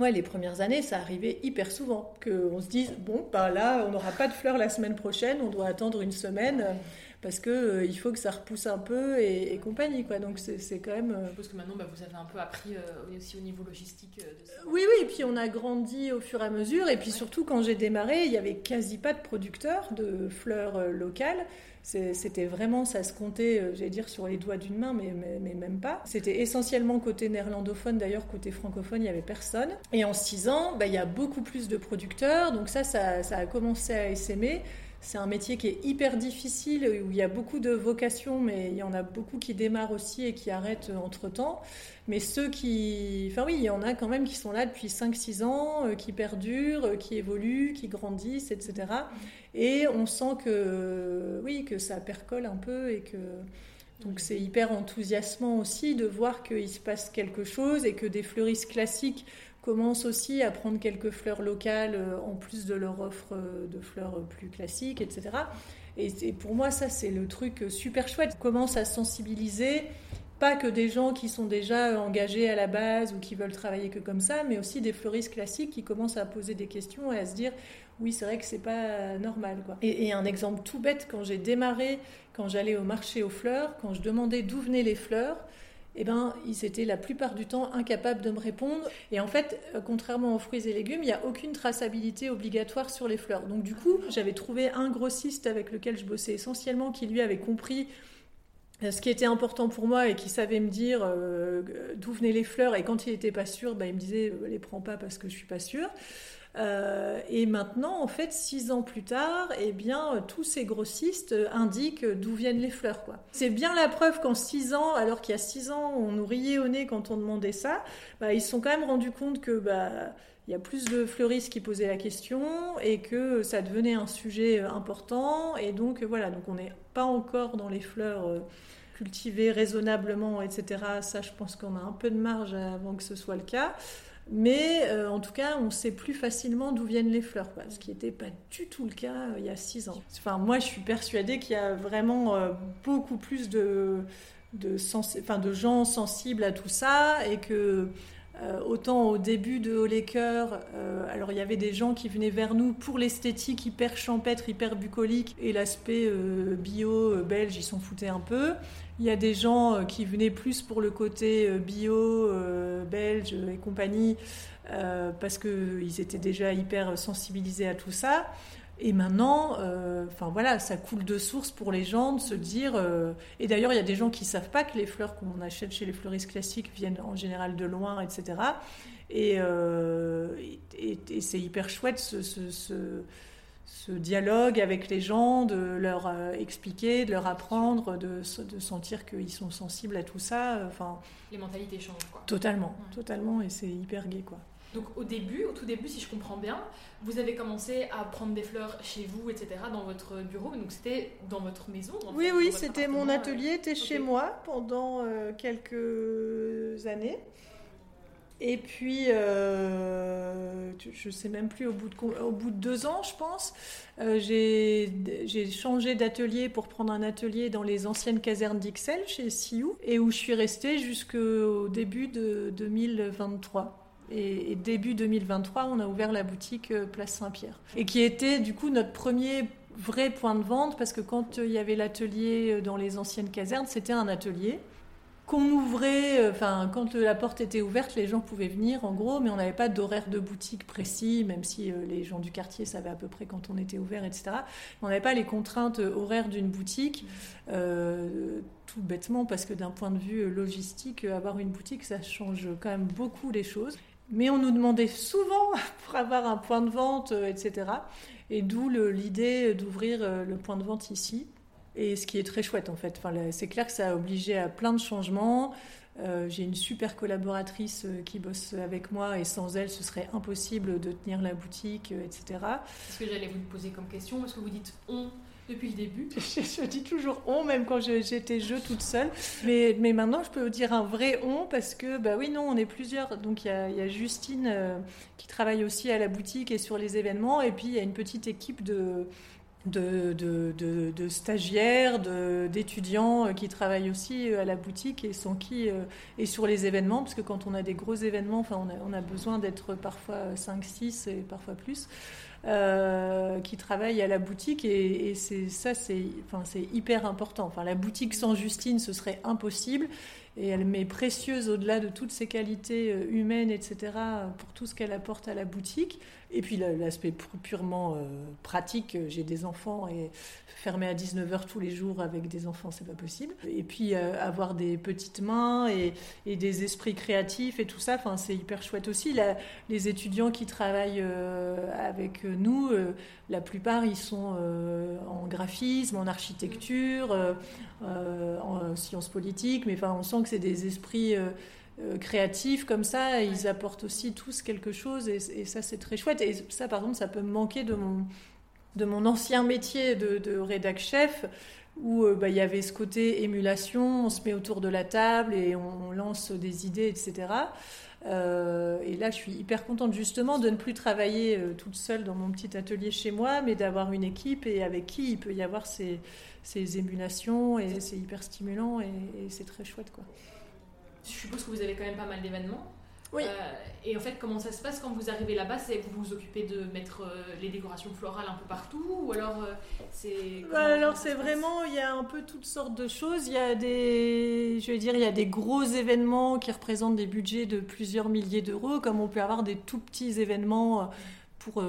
Ouais, les premières années, ça arrivait hyper souvent qu'on se dise bon, bah là, on n'aura pas de fleurs la semaine prochaine, on doit attendre une semaine parce que euh, il faut que ça repousse un peu et, compagnie quoi. Donc c'est quand même. Euh, Parce que maintenant bah, vous avez un peu appris euh, aussi au niveau logistique. De Oui oui, et puis on a grandi au fur et à mesure et puis surtout quand j'ai démarré, il y avait quasi pas de producteurs de fleurs locales. C'était vraiment, ça se comptait, j'allais dire, sur les doigts d'une main, mais, mais, même pas. C'était essentiellement côté néerlandophone, d'ailleurs, côté francophone, il n'y avait personne. Et en six ans, bah, il y a beaucoup plus de producteurs, donc ça, ça, ça a commencé à essaimer. C'est un métier qui est hyper difficile, où il y a beaucoup de vocations, mais il y en a beaucoup qui démarrent aussi et qui arrêtent entre-temps. Mais ceux qui... Enfin oui, il y en a quand même qui sont là depuis 5-6 ans, euh, qui perdurent, euh, qui évoluent, qui grandissent, etc. Et on sent que, oui, que ça percole un peu et que... Donc c'est hyper enthousiasmant aussi de voir qu'il se passe quelque chose et que des fleuristes classiques commencent aussi à prendre quelques fleurs locales euh, en plus de leur offre euh, de fleurs plus classiques, etc. Et, pour moi, ça, c'est le truc super chouette. Commence à sensibiliser pas que des gens qui sont déjà engagés à la base ou qui veulent travailler que comme ça, mais aussi des fleuristes classiques qui commencent à poser des questions et à se dire oui, c'est vrai que c'est pas normal. Et, un exemple tout bête, quand j'ai démarré, quand j'allais au marché aux fleurs, quand je demandais d'où venaient les fleurs, eh ben, ils étaient la plupart du temps incapables de me répondre. Et en fait, euh, contrairement aux fruits et légumes, il n'y a aucune traçabilité obligatoire sur les fleurs. Donc du coup, j'avais trouvé un grossiste avec lequel je bossais essentiellement qui lui avait compris euh, ce qui était important pour moi et qui savait me dire euh, d'où venaient les fleurs. Et quand il n'était pas sûr, ben, il me disait les prends pas parce que je suis pas sûr. Euh, et maintenant, en fait, six ans plus tard, eh bien, tous ces grossistes indiquent d'où viennent les fleurs. C'est bien la preuve qu'en six ans, alors qu'il y a six ans, on nous riait au nez quand on demandait ça, bah, ils se sont quand même rendus compte que bah, il y a plus de fleuristes qui posaient la question et que ça devenait un sujet important. Et donc voilà, donc on n'est pas encore dans les fleurs cultivées raisonnablement, etc. Ça, je pense qu'on a un peu de marge avant que ce soit le cas. Mais euh, en tout cas, on sait plus facilement d'où viennent les fleurs, ce qui n'était pas du tout le cas euh, il y a six ans. Enfin, moi, je suis persuadée qu'il y a vraiment euh, beaucoup plus de, de, de, gens sensibles à tout ça et que autant au début de Haut Cœurs, alors il y avait des gens qui venaient vers nous pour l'esthétique hyper champêtre, hyper bucolique et l'aspect bio belge, ils s'en foutaient un peu. Il y a des gens euh, qui venaient plus pour le côté euh, bio, euh, belge et compagnie, parce qu'ils étaient déjà hyper sensibilisés à tout ça. Et maintenant, enfin voilà, ça coule de source pour les gens de se dire. et d'ailleurs, il y a des gens qui savent pas que les fleurs qu'on achète chez les fleuristes classiques viennent en général de loin, etc. Et, et, c'est hyper chouette ce, ce ce dialogue avec les gens, de leur euh, expliquer, de leur apprendre, de, de sentir qu'ils sont sensibles à tout ça. Euh, enfin, les mentalités changent, quoi. Totalement, totalement, et c'est hyper gai, quoi. Donc au début, au tout début, si je comprends bien, vous avez commencé à prendre des fleurs chez vous, etc., dans votre bureau. Donc c'était dans votre maison. oui, oui, c'était mon atelier, était chez moi pendant euh, quelques années. Et puis, euh, je ne sais même plus, au bout, de, au bout de deux ans, je pense, euh, j'ai changé d'atelier pour prendre un atelier dans les anciennes casernes d'Ixelles, chez Sioux, et où je suis restée jusqu'au début de 2023. Et, début 2023, on a ouvert la boutique euh, Place Saint-Pierre. Et qui était du coup notre premier vrai point de vente, parce que quand il y avait l'atelier dans les anciennes casernes, c'était un atelier qu'on ouvrait, euh, enfin, quand la porte était ouverte, les gens pouvaient venir en gros, mais on n'avait pas d'horaire de boutique précis, même si euh, les gens du quartier savaient à peu près quand on était ouvert, etc. On n'avait pas les contraintes horaires d'une boutique, euh, tout bêtement, parce que d'un point de vue logistique, avoir une boutique, ça change quand même beaucoup les choses. Mais on nous demandait souvent pour avoir un point de vente, etc. Et d'où l'idée d'ouvrir le point de vente ici. Et ce qui est très chouette en fait. C'est clair que ça a obligé à plein de changements. Euh, j'ai une super collaboratrice euh, qui bosse avec moi et sans elle, ce serait impossible de tenir la boutique, euh, etc. C'est ce que j'allais vous poser comme question. Est-ce que vous dites on? Depuis le début je, dis toujours on, même quand j'étais je toute seule. Mais, maintenant, je peux vous dire un vrai on parce que, bah oui, non, on est plusieurs. Donc il y a, y a, Justine qui travaille aussi à la boutique et sur les événements. Et puis il y a une petite équipe de de, stagiaires, d'étudiants euh, qui travaillent aussi euh, à la boutique et qui euh, et sur les événements, parce que quand on a des gros événements, enfin, on, a, on a besoin d'être parfois 5, 6 et parfois plus, qui travaillent à la boutique et, c'est ça, c'est enfin, hyper important. Enfin, la boutique sans Justine, ce serait impossible et elle m'est précieuse au-delà de toutes ses qualités humaines, etc., pour tout ce qu'elle apporte à la boutique. Et puis l'aspect purement euh, pratique, euh, j'ai des enfants et fermer à 19h tous les jours avec des enfants, c'est pas possible. Et puis euh, avoir des petites mains et, des esprits créatifs et tout ça, enfin, c'est hyper chouette aussi. les étudiants qui travaillent avec nous, la plupart ils sont en graphisme, en architecture, en sciences politiques, mais enfin on sent que c'est des esprits euh, créatifs comme ça, ils apportent aussi tous quelque chose et, ça c'est très chouette. Et ça par exemple, ça peut me manquer de mon, de mon ancien métier de, de rédac chef où euh, bah, il y avait ce côté émulation, on se met autour de la table et on, lance des idées, etc. Euh, et là, je suis hyper contente justement de ne plus travailler toute seule dans mon petit atelier chez moi, mais d'avoir une équipe et avec qui il peut y avoir ces, ces émulations et c'est hyper stimulant et, et c'est très chouette quoi je suppose que vous avez quand même pas mal d'événements. Oui. Euh, et en fait, comment ça se passe quand vous arrivez là-bas? C'est vous vous occupez de mettre euh, les décorations florales un peu partout Ou alors euh, c'est. Bah, alors c'est vraiment, il y a un peu toutes sortes de choses. Il y a des, je vais dire, il y a des gros événements qui représentent des budgets de plusieurs milliers d'euros, comme on peut avoir des tout petits événements pour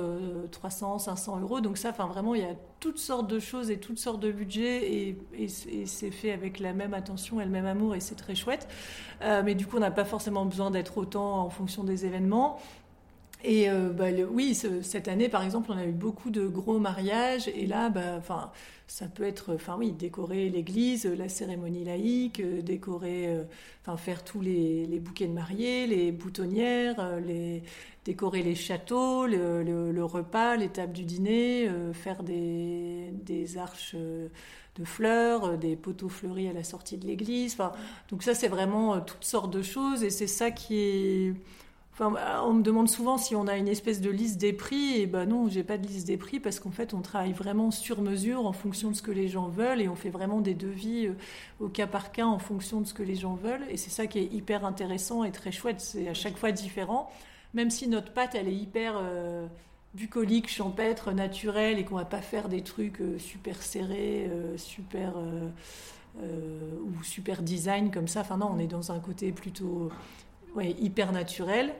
300, 500 euros. Donc ça, enfin vraiment, il y a toutes sortes de choses et toutes sortes de budgets et, et, c'est fait avec la même attention et le même amour et c'est très chouette. Euh, mais du coup, on n'a pas forcément besoin d'être autant en fonction des événements. Et bah, oui, cette année, par exemple, on a eu beaucoup de gros mariages. Et là, bah, ça peut être, enfin oui, décorer l'église, la cérémonie laïque, décorer, enfin faire tous les, bouquets de mariés, les boutonnières, les, décorer les châteaux, le, repas, les tables du dîner, euh, faire des, arches euh, de fleurs, euh, des poteaux fleuris à la sortie de l'église. Donc ça, c'est vraiment toutes sortes de choses et c'est ça qui est... Enfin, on me demande souvent si on a une espèce de liste des prix. Et ben non, j'ai pas de liste des prix parce qu'en fait, on travaille vraiment sur mesure en fonction de ce que les gens veulent et on fait vraiment des devis au cas par cas en fonction de ce que les gens veulent. Et c'est ça qui est hyper intéressant et très chouette. C'est à chaque fois différent même si notre pâte, elle est hyper euh, bucolique, champêtre, naturelle, et qu'on va pas faire des trucs euh, super serrés, euh, super ou super design comme ça. Enfin non, on est dans un côté plutôt ouais, hyper naturel,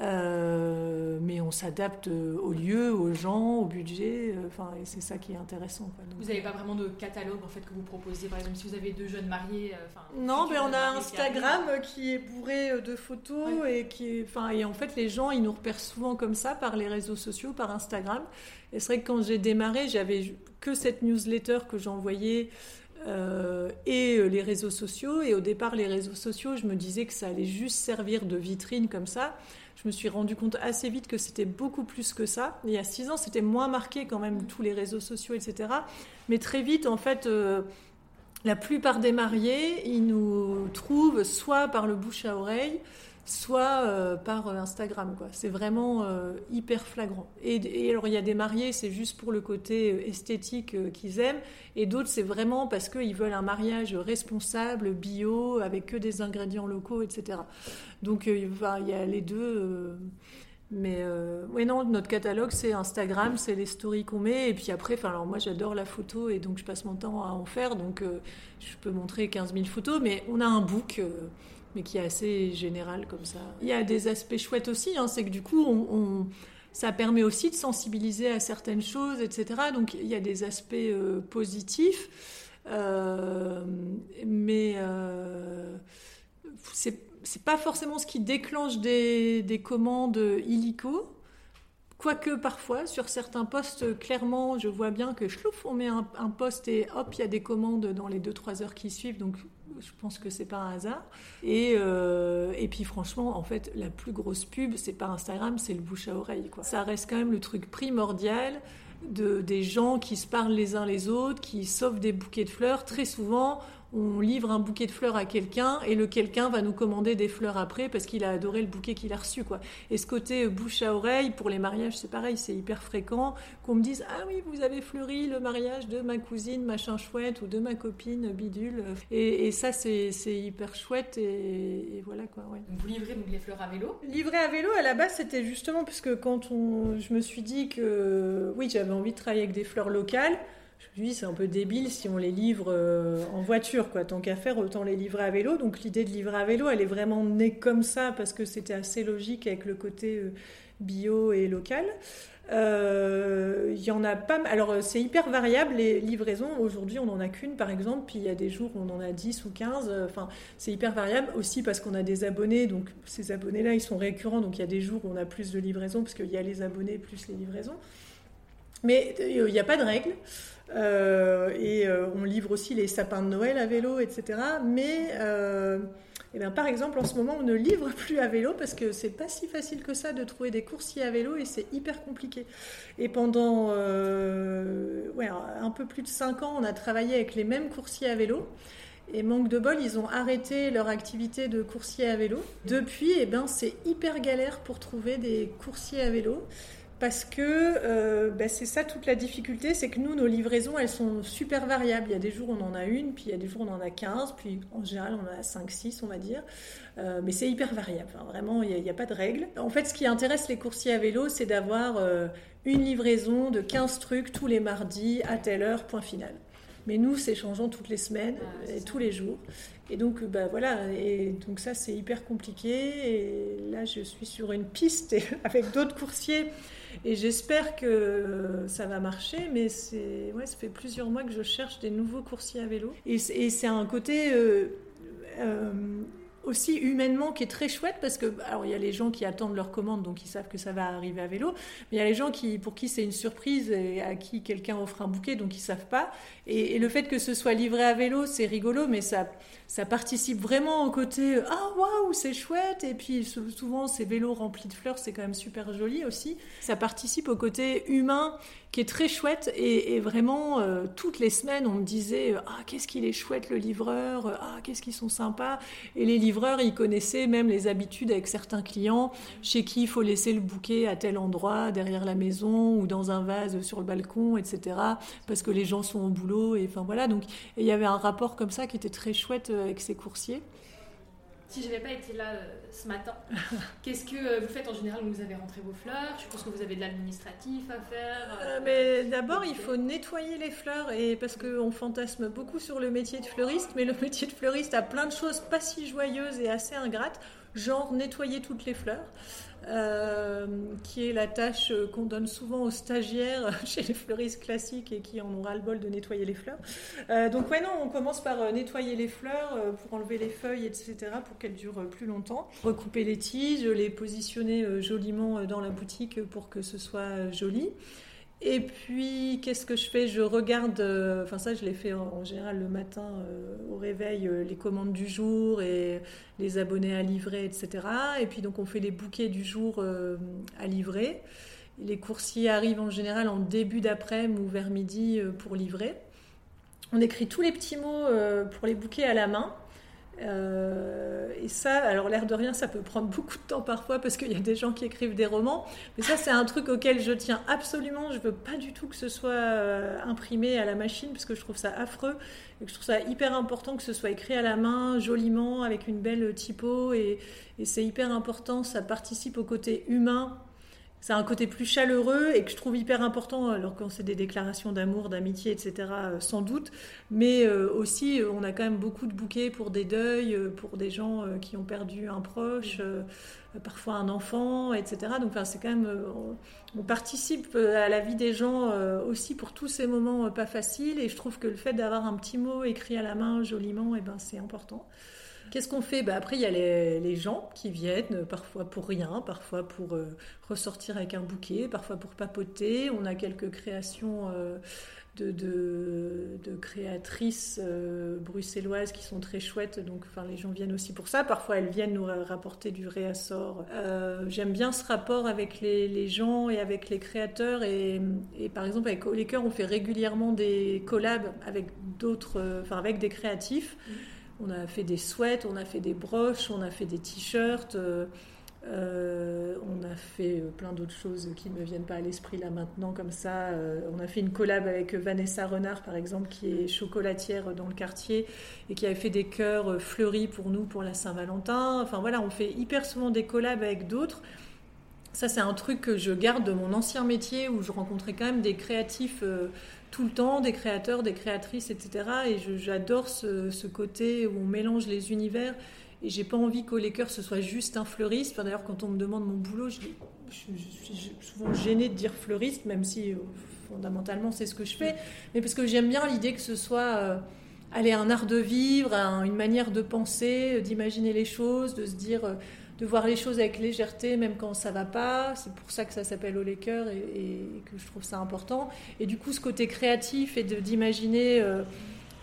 euh, mais on s'adapte euh, au lieu, aux gens, au budget, euh, enfin, et c'est ça qui est intéressant. vous n'avez pas vraiment de catalogue en fait que vous proposez, par exemple si vous avez deux jeunes mariés Non, mais on a Instagram qui, est bourré de photos et qui enfin, et en fait les gens ils nous repèrent souvent comme ça par les réseaux sociaux, par Instagram. Et c'est vrai que quand j'ai démarré, j'avais que cette newsletter que j'envoyais euh, et euh, les réseaux sociaux. Et au départ, les réseaux sociaux, je me disais que ça allait juste servir de vitrine comme ça. Je me suis rendu compte assez vite que c'était beaucoup plus que ça. Il y a six ans, c'était moins marqué quand même tous les réseaux sociaux, etc. Mais très vite, en fait, euh, la plupart des mariés, ils nous trouvent soit par le bouche à oreille, soit euh, par euh, Instagram. C'est vraiment euh, hyper flagrant. Et, alors il y a des mariés, c'est juste pour le côté esthétique qu'ils aiment, et d'autres c'est vraiment parce qu'ils veulent un mariage responsable, bio, avec que des ingrédients locaux, etc. Donc il y a les deux. Mais oui, non, notre catalogue, c'est Instagram, c'est les stories qu'on met. Et puis après, alors moi, j'adore la photo et donc je passe mon temps à en faire. Donc je peux montrer 15 000 photos. Mais on a un book mais qui est assez général comme ça. Il y a des aspects chouettes aussi, hein, c'est que du coup, ça permet aussi de sensibiliser à certaines choses, etc. Donc il y a des aspects euh, positifs, euh, mais euh, c'est pas forcément ce qui déclenche des, des commandes illico. Quoique parfois, sur certains postes, clairement, je vois bien que chlouf, on met un, un poste et hop, il y a des commandes dans les 2-3 heures qui suivent. Donc je pense que c'est pas un hasard. Et, euh, et puis franchement, en fait, la plus grosse pub, c'est pas Instagram, c'est le bouche à oreille. Ça reste quand même le truc primordial de, des gens qui se parlent les uns les autres, qui sauvent des bouquets de fleurs. Très souvent, on livre un bouquet de fleurs à quelqu'un et le quelqu'un va nous commander des fleurs après parce qu'il a adoré le bouquet qu'il a reçu quoi. Et ce côté bouche à oreille pour les mariages c'est pareil, c'est hyper fréquent qu'on me dise ah oui vous avez fleuri le mariage de ma cousine machin chouette ou de ma copine bidule et, ça c'est hyper chouette et, voilà quoi. Ouais. vous livrez donc les fleurs à vélo? Livrer à vélo à la base c'était justement puisque quand on, je me suis dit que oui j'avais envie de travailler avec des fleurs locales je dis c'est un peu débile si on les livre euh, en voiture, quoi. Tant qu'à faire, autant les livrer à vélo. Donc l'idée de livrer à vélo, elle est vraiment née comme ça parce que c'était assez logique avec le côté euh, bio et local. Euh, il y en a pas. Alors c'est hyper variable les livraisons. Aujourd'hui, on n'en a qu'une par exemple, puis il y a des jours où on en a 10 ou 15. Enfin, c'est hyper variable aussi parce qu'on a des abonnés. Donc ces abonnés-là, ils sont récurrents. Donc il y a des jours où on a plus de livraisons parce qu'il y a les abonnés plus les livraisons. Mais il n'y a pas de règle. Euh, et euh, on livre aussi les sapins de Noël à vélo, etc. Mais euh, eh bien, par exemple, en ce moment, on ne livre plus à vélo parce que c'est pas si facile que ça de trouver des coursiers à vélo et c'est hyper compliqué. Et pendant un peu plus de 5 ans, on a travaillé avec les mêmes coursiers à vélo. Et manque de bol, ils ont arrêté leur activité de coursier à vélo. Depuis, eh ben, c'est hyper galère pour trouver des coursiers à vélo parce que euh, ben, c'est ça toute la difficulté, c'est que nous, nos livraisons, elles sont super variables. Il y a des jours, on en a une, puis il y a des jours, on en a 15, puis en général, on en a 5, 6, on va dire. Euh, mais c'est hyper variable. vraiment, il n'y a, pas de règle. En fait, ce qui intéresse les coursiers à vélo, c'est d'avoir euh, une livraison de 15 trucs tous les mardis à telle heure, point final. Mais nous, c'est changeant toutes les semaines ah, et tous les jours. Et donc, bah, voilà. Et donc, ça, c'est hyper compliqué. Et là, je suis sur une piste avec d'autres coursiers et j'espère que ça va marcher, mais c'est, ouais, ça fait plusieurs mois que je cherche des nouveaux coursiers à vélo. Et, c'est un côté. Euh, euh, aussi humainement qui est très chouette parce que alors il y a les gens qui attendent leur commande donc ils savent que ça va arriver à vélo, mais il y a les gens qui pour qui c'est une surprise et à qui quelqu'un offre un bouquet donc ils savent pas. Et, le fait que ce soit livré à vélo, c'est rigolo, mais ça ça participe vraiment au côté ah waouh c'est chouette et puis souvent ces vélos remplis de fleurs c'est quand même super joli aussi. Ça participe au côté humain qui est très chouette et, vraiment euh, toutes les semaines on me disait ah qu'est-ce qu'il est chouette le livreur ah qu'est-ce qu'ils sont sympas et les livreurs ils connaissaient même les habitudes avec certains clients. Chez qui il faut laisser le bouquet à tel endroit derrière la maison ou dans un vase sur le balcon etc parce que les gens sont au boulot et enfin voilà. Donc il y avait un rapport comme ça qui était très chouette euh, avec ces coursiers si je n'avais pas été là euh, ce matin, qu'est-ce que euh, vous faites en général? Vous avez rentré vos fleurs? Je pense que vous avez de l'administratif à faire. Euh, mais d'abord, il faut nettoyer les fleurs et parce qu'on fantasme beaucoup sur le métier de fleuriste, mais le métier de fleuriste a plein de choses pas si joyeuses et assez ingrates, genre nettoyer toutes les fleurs. Euh, qui est la tâche qu'on donne souvent aux stagiaires chez les fleuristes classiques et qui en ont ras-le-bol de nettoyer les fleurs. Euh, donc ouais non, on commence par euh, nettoyer les fleurs pour enlever les feuilles, etc., pour qu'elles durent plus longtemps. Recouper les tiges, les positionner joliment dans la boutique pour que ce soit joli. Et puis, qu'est-ce que je fais? Je regarde, euh, enfin ça je l'ai fait en, général le matin euh, au réveil, euh, les commandes du jour et les abonnés à livrer, etc. Et puis donc on fait les bouquets du jour à livrer. Les coursiers arrivent en général en début d'après-midi ou vers midi pour livrer. On écrit tous les petits mots pour les bouquets à la main. Euh, et ça, alors l'air de rien, ça peut prendre beaucoup de temps parfois parce qu'il y a des gens qui écrivent des romans. Mais ça, c'est un truc auquel je tiens absolument. Je veux pas du tout que ce soit euh, imprimé à la machine parce que je trouve ça affreux et que je trouve ça hyper important que ce soit écrit à la main, joliment, avec une belle typo. Et, et c'est hyper important. Ça participe au côté humain c'est un côté plus chaleureux et que je trouve hyper important, alors quand c'est des déclarations d'amour, d'amitié, etc., euh, sans doute. Mais euh, aussi, euh, on a quand même beaucoup de bouquets pour des deuils, pour des gens qui ont perdu un proche, parfois un enfant, etc. Donc, enfin, c'est quand même, on, participe à la vie des gens aussi pour tous ces moments pas faciles. Et je trouve que le fait d'avoir un petit mot écrit à la main joliment, et eh ben, c'est important. Qu'est-ce qu'on fait? Bah, Après, il y a les, gens qui viennent, parfois pour rien, parfois pour euh, ressortir avec un bouquet, parfois pour papoter. On a quelques créations euh, de, de, créatrices euh, bruxelloises qui sont très chouettes. Donc, les gens viennent aussi pour ça. Parfois, elles viennent nous rapporter du réassort. J'aime bien ce rapport avec les, gens et avec les créateurs. Et, par exemple, avec les cœurs, on fait régulièrement des collabs avec avec des créatifs. Mmh. On a fait des sweats, on a fait des broches, on a fait des t-shirts, euh, euh, on a fait plein d'autres choses qui ne me viennent pas à l'esprit là maintenant comme ça. Euh, on a fait une collab avec Vanessa Renard par exemple qui est chocolatière dans le quartier et qui avait fait des cœurs fleuris pour nous pour la Saint-Valentin. Enfin voilà, on fait hyper souvent des collabs avec d'autres. Ça c'est un truc que je garde de mon ancien métier où je rencontrais quand même des créatifs tout le temps, des créateurs, des créatrices, etc. Et j'adore ce, côté où on mélange les univers. Et j'ai pas envie qu'au Laker ce soit juste un fleuriste. D'ailleurs, quand on me demande mon boulot, je, suis souvent gênée de dire fleuriste, même si euh, fondamentalement c'est ce que je fais. Mais parce que j'aime bien l'idée que ce soit euh, aller un art de vivre, une manière de penser, d'imaginer les choses, de se dire. Euh, de voir les choses avec légèreté, même quand ça va pas. C'est pour ça que ça s'appelle Au Laker et, que je trouve ça important. Et du coup, ce côté créatif et d'imaginer euh,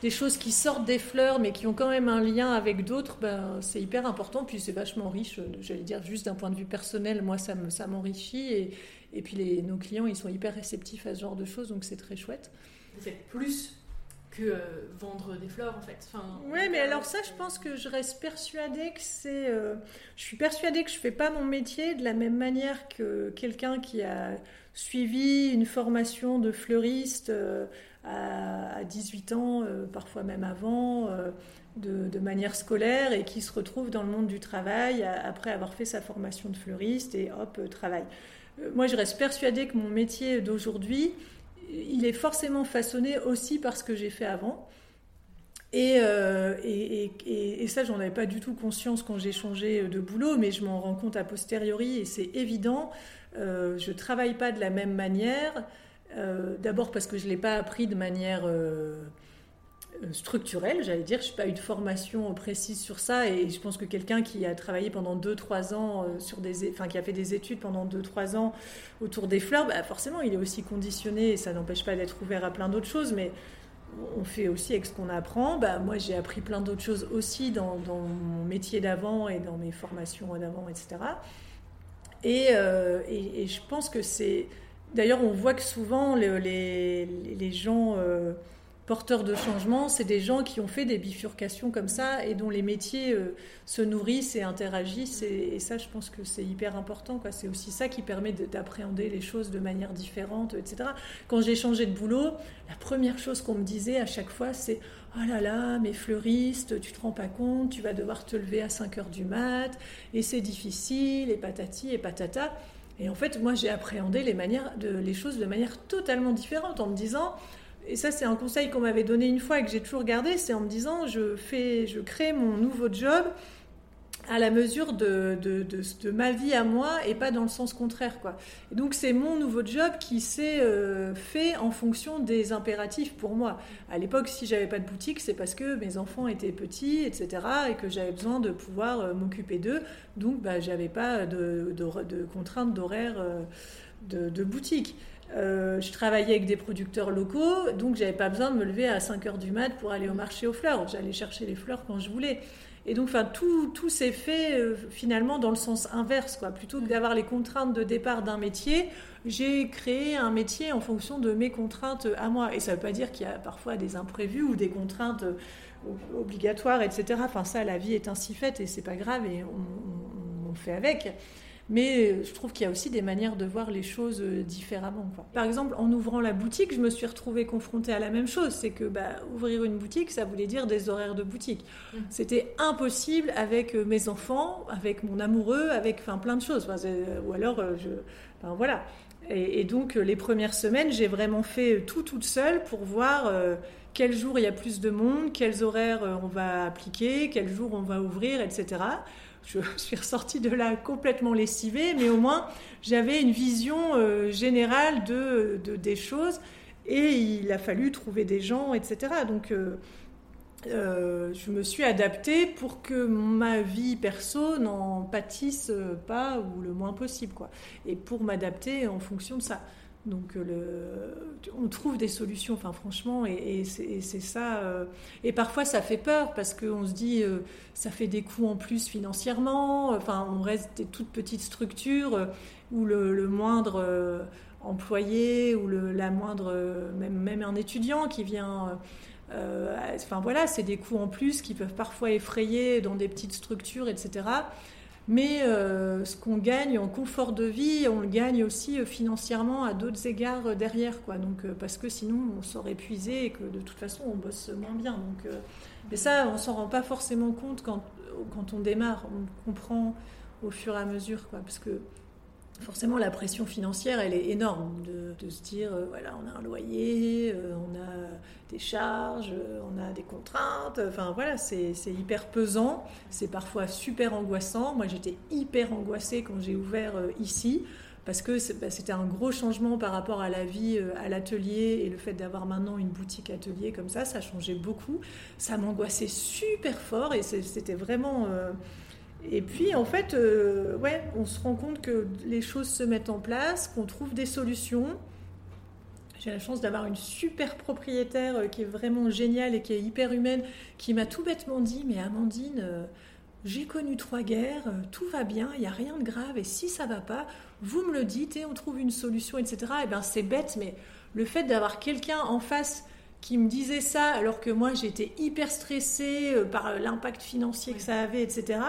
des choses qui sortent des fleurs, mais qui ont quand même un lien avec d'autres, ben, c'est hyper important. Puis c'est vachement riche, j'allais dire, juste d'un point de vue personnel. Moi, ça m'enrichit. Et, et puis les, nos clients, ils sont hyper réceptifs à ce genre de choses, donc c'est très chouette. Vous faites plus euh, vendre des fleurs en fait. Enfin, oui, mais alors ça, je pense que je reste persuadée que c'est. Euh, je suis persuadée que je fais pas mon métier de la même manière que quelqu'un qui a suivi une formation de fleuriste euh, à, 18 ans, parfois même avant. De, de, manière scolaire et qui se retrouve dans le monde du travail après avoir fait sa formation de fleuriste et hop, travail. Moi, je reste persuadée que mon métier d'aujourd'hui, il est forcément façonné aussi par ce que j'ai fait avant. Et, euh, et, ça, j'en avais pas du tout conscience quand j'ai changé de boulot, mais je m'en rends compte a posteriori et c'est évident. Euh, je travaille pas de la même manière. Euh, d'abord parce que je l'ai pas appris de manière structurelle, j'allais dire. Je n'ai pas eu de formation précise sur ça et je pense que quelqu'un qui a travaillé pendant 2-3 ans sur des, enfin qui a fait des études pendant 2-3 ans autour des fleurs, bah forcément il est aussi conditionné et ça n'empêche pas d'être ouvert à plein d'autres choses, mais on fait aussi avec ce qu'on apprend. Bah, moi, j'ai appris plein d'autres choses aussi dans, mon métier d'avant et dans mes formations d'avant, etc. Euh, et, je pense que c'est... D'ailleurs, on voit que souvent, les, les, gens... Euh, porteurs de changement, c'est des gens qui ont fait des bifurcations comme ça et dont les métiers euh, se nourrissent et interagissent. Et, ça, je pense que c'est hyper important. C'est aussi ça qui permet d'appréhender les choses de manière différente, etc. Quand j'ai changé de boulot, la première chose qu'on me disait à chaque fois, c'est Oh là là, mes fleuristes, tu te rends pas compte, tu vas devoir te lever à 5 heures du mat, et c'est difficile, et patati et patata. Et en fait, moi, j'ai appréhendé les, les choses de manière totalement différente en me disant et ça, c'est un conseil qu'on m'avait donné une fois et que j'ai toujours gardé, c'est en me disant, je, fais, je crée mon nouveau job à la mesure de, de, de, ma vie à moi et pas dans le sens contraire. Quoi. Et donc c'est mon nouveau job qui s'est euh, fait en fonction des impératifs pour moi. À l'époque, si j'avais pas de boutique, c'est parce que mes enfants étaient petits, etc. et que j'avais besoin de pouvoir euh, m'occuper d'eux. Donc bah, j'avais pas de, contraintes d'horaire euh, de, boutique. Euh, je travaillais avec des producteurs locaux, donc j'avais pas besoin de me lever à 5 heures du mat pour aller au marché aux fleurs. J'allais chercher les fleurs quand je voulais. Et donc, tout, tout s'est fait euh, finalement dans le sens inverse. Plutôt que d'avoir les contraintes de départ d'un métier, j'ai créé un métier en fonction de mes contraintes à moi. Et ça ne veut pas dire qu'il y a parfois des imprévus ou des contraintes euh, obligatoires, etc. Enfin, ça, la vie est ainsi faite et c'est pas grave et on fait avec. Mais je trouve qu'il y a aussi des manières de voir les choses euh, différemment. Par exemple, en ouvrant la boutique, je me suis retrouvée confrontée à la même chose. C'est que bah, ouvrir une boutique, ça voulait dire des horaires de boutique. Mmh. C'était impossible avec euh, mes enfants, avec mon amoureux, avec enfin, plein de choses. ou alors, euh, je, enfin, voilà. Et, donc, les premières semaines, j'ai vraiment fait tout toute seule pour voir quel jour il y a plus de monde, quels horaires on va appliquer, quel jour on va ouvrir, etc je suis ressortie de là complètement lessivée, mais au moins j'avais une vision euh, générale de, des choses et il a fallu trouver des gens, etc. Donc euh, euh, je me suis adaptée pour que ma vie perso n'en pâtisse pas ou le moins possible, quoi. Et pour m'adapter en fonction de ça. Donc euh, on trouve des solutions, enfin franchement, et, c'est ça. Euh, et parfois ça fait peur parce qu'on se dit euh, ça fait des coûts en plus financièrement. Enfin, on reste des toutes petites structures où le, moindre employé ou le, la moindre, même, même un étudiant qui vient. enfin voilà, c'est des coûts en plus qui peuvent parfois effrayer dans des petites structures, etc. Mais euh, ce qu'on gagne en confort de vie, on le gagne aussi euh, financièrement à d'autres égards euh, derrière. Quoi. Donc, parce que sinon, on s'aurait épuisé et que de toute façon, on bosse moins bien. Donc, mais ça, on s'en rend pas forcément compte quand, on démarre. On comprend au fur et à mesure. Quoi, parce forcément la pression financière elle est énorme de, se dire euh, voilà on a un loyer euh, on a des charges euh, on a des contraintes enfin voilà c'est hyper pesant c'est parfois super angoissant. Moi j'étais hyper angoissée quand j'ai ouvert ici parce que bah, c'était un gros changement par rapport à la vie à l'atelier et le fait d'avoir maintenant une boutique atelier comme ça ça changeait beaucoup. Ça m'angoissait super fort et c'était vraiment et puis, en fait, euh, ouais, on se rend compte que les choses se mettent en place, qu'on trouve des solutions. J'ai la chance d'avoir une super propriétaire euh, qui est vraiment géniale et qui est hyper humaine, qui m'a tout bêtement dit, mais Amandine, euh, j'ai connu trois guerres, tout va bien, il n'y a rien de grave, et si ça va pas, vous me le dites et on trouve une solution, etc. Et bien c'est bête, mais le fait d'avoir quelqu'un en face qui me disait ça alors que moi j'étais hyper stressée par l'impact financier que ça avait, etc.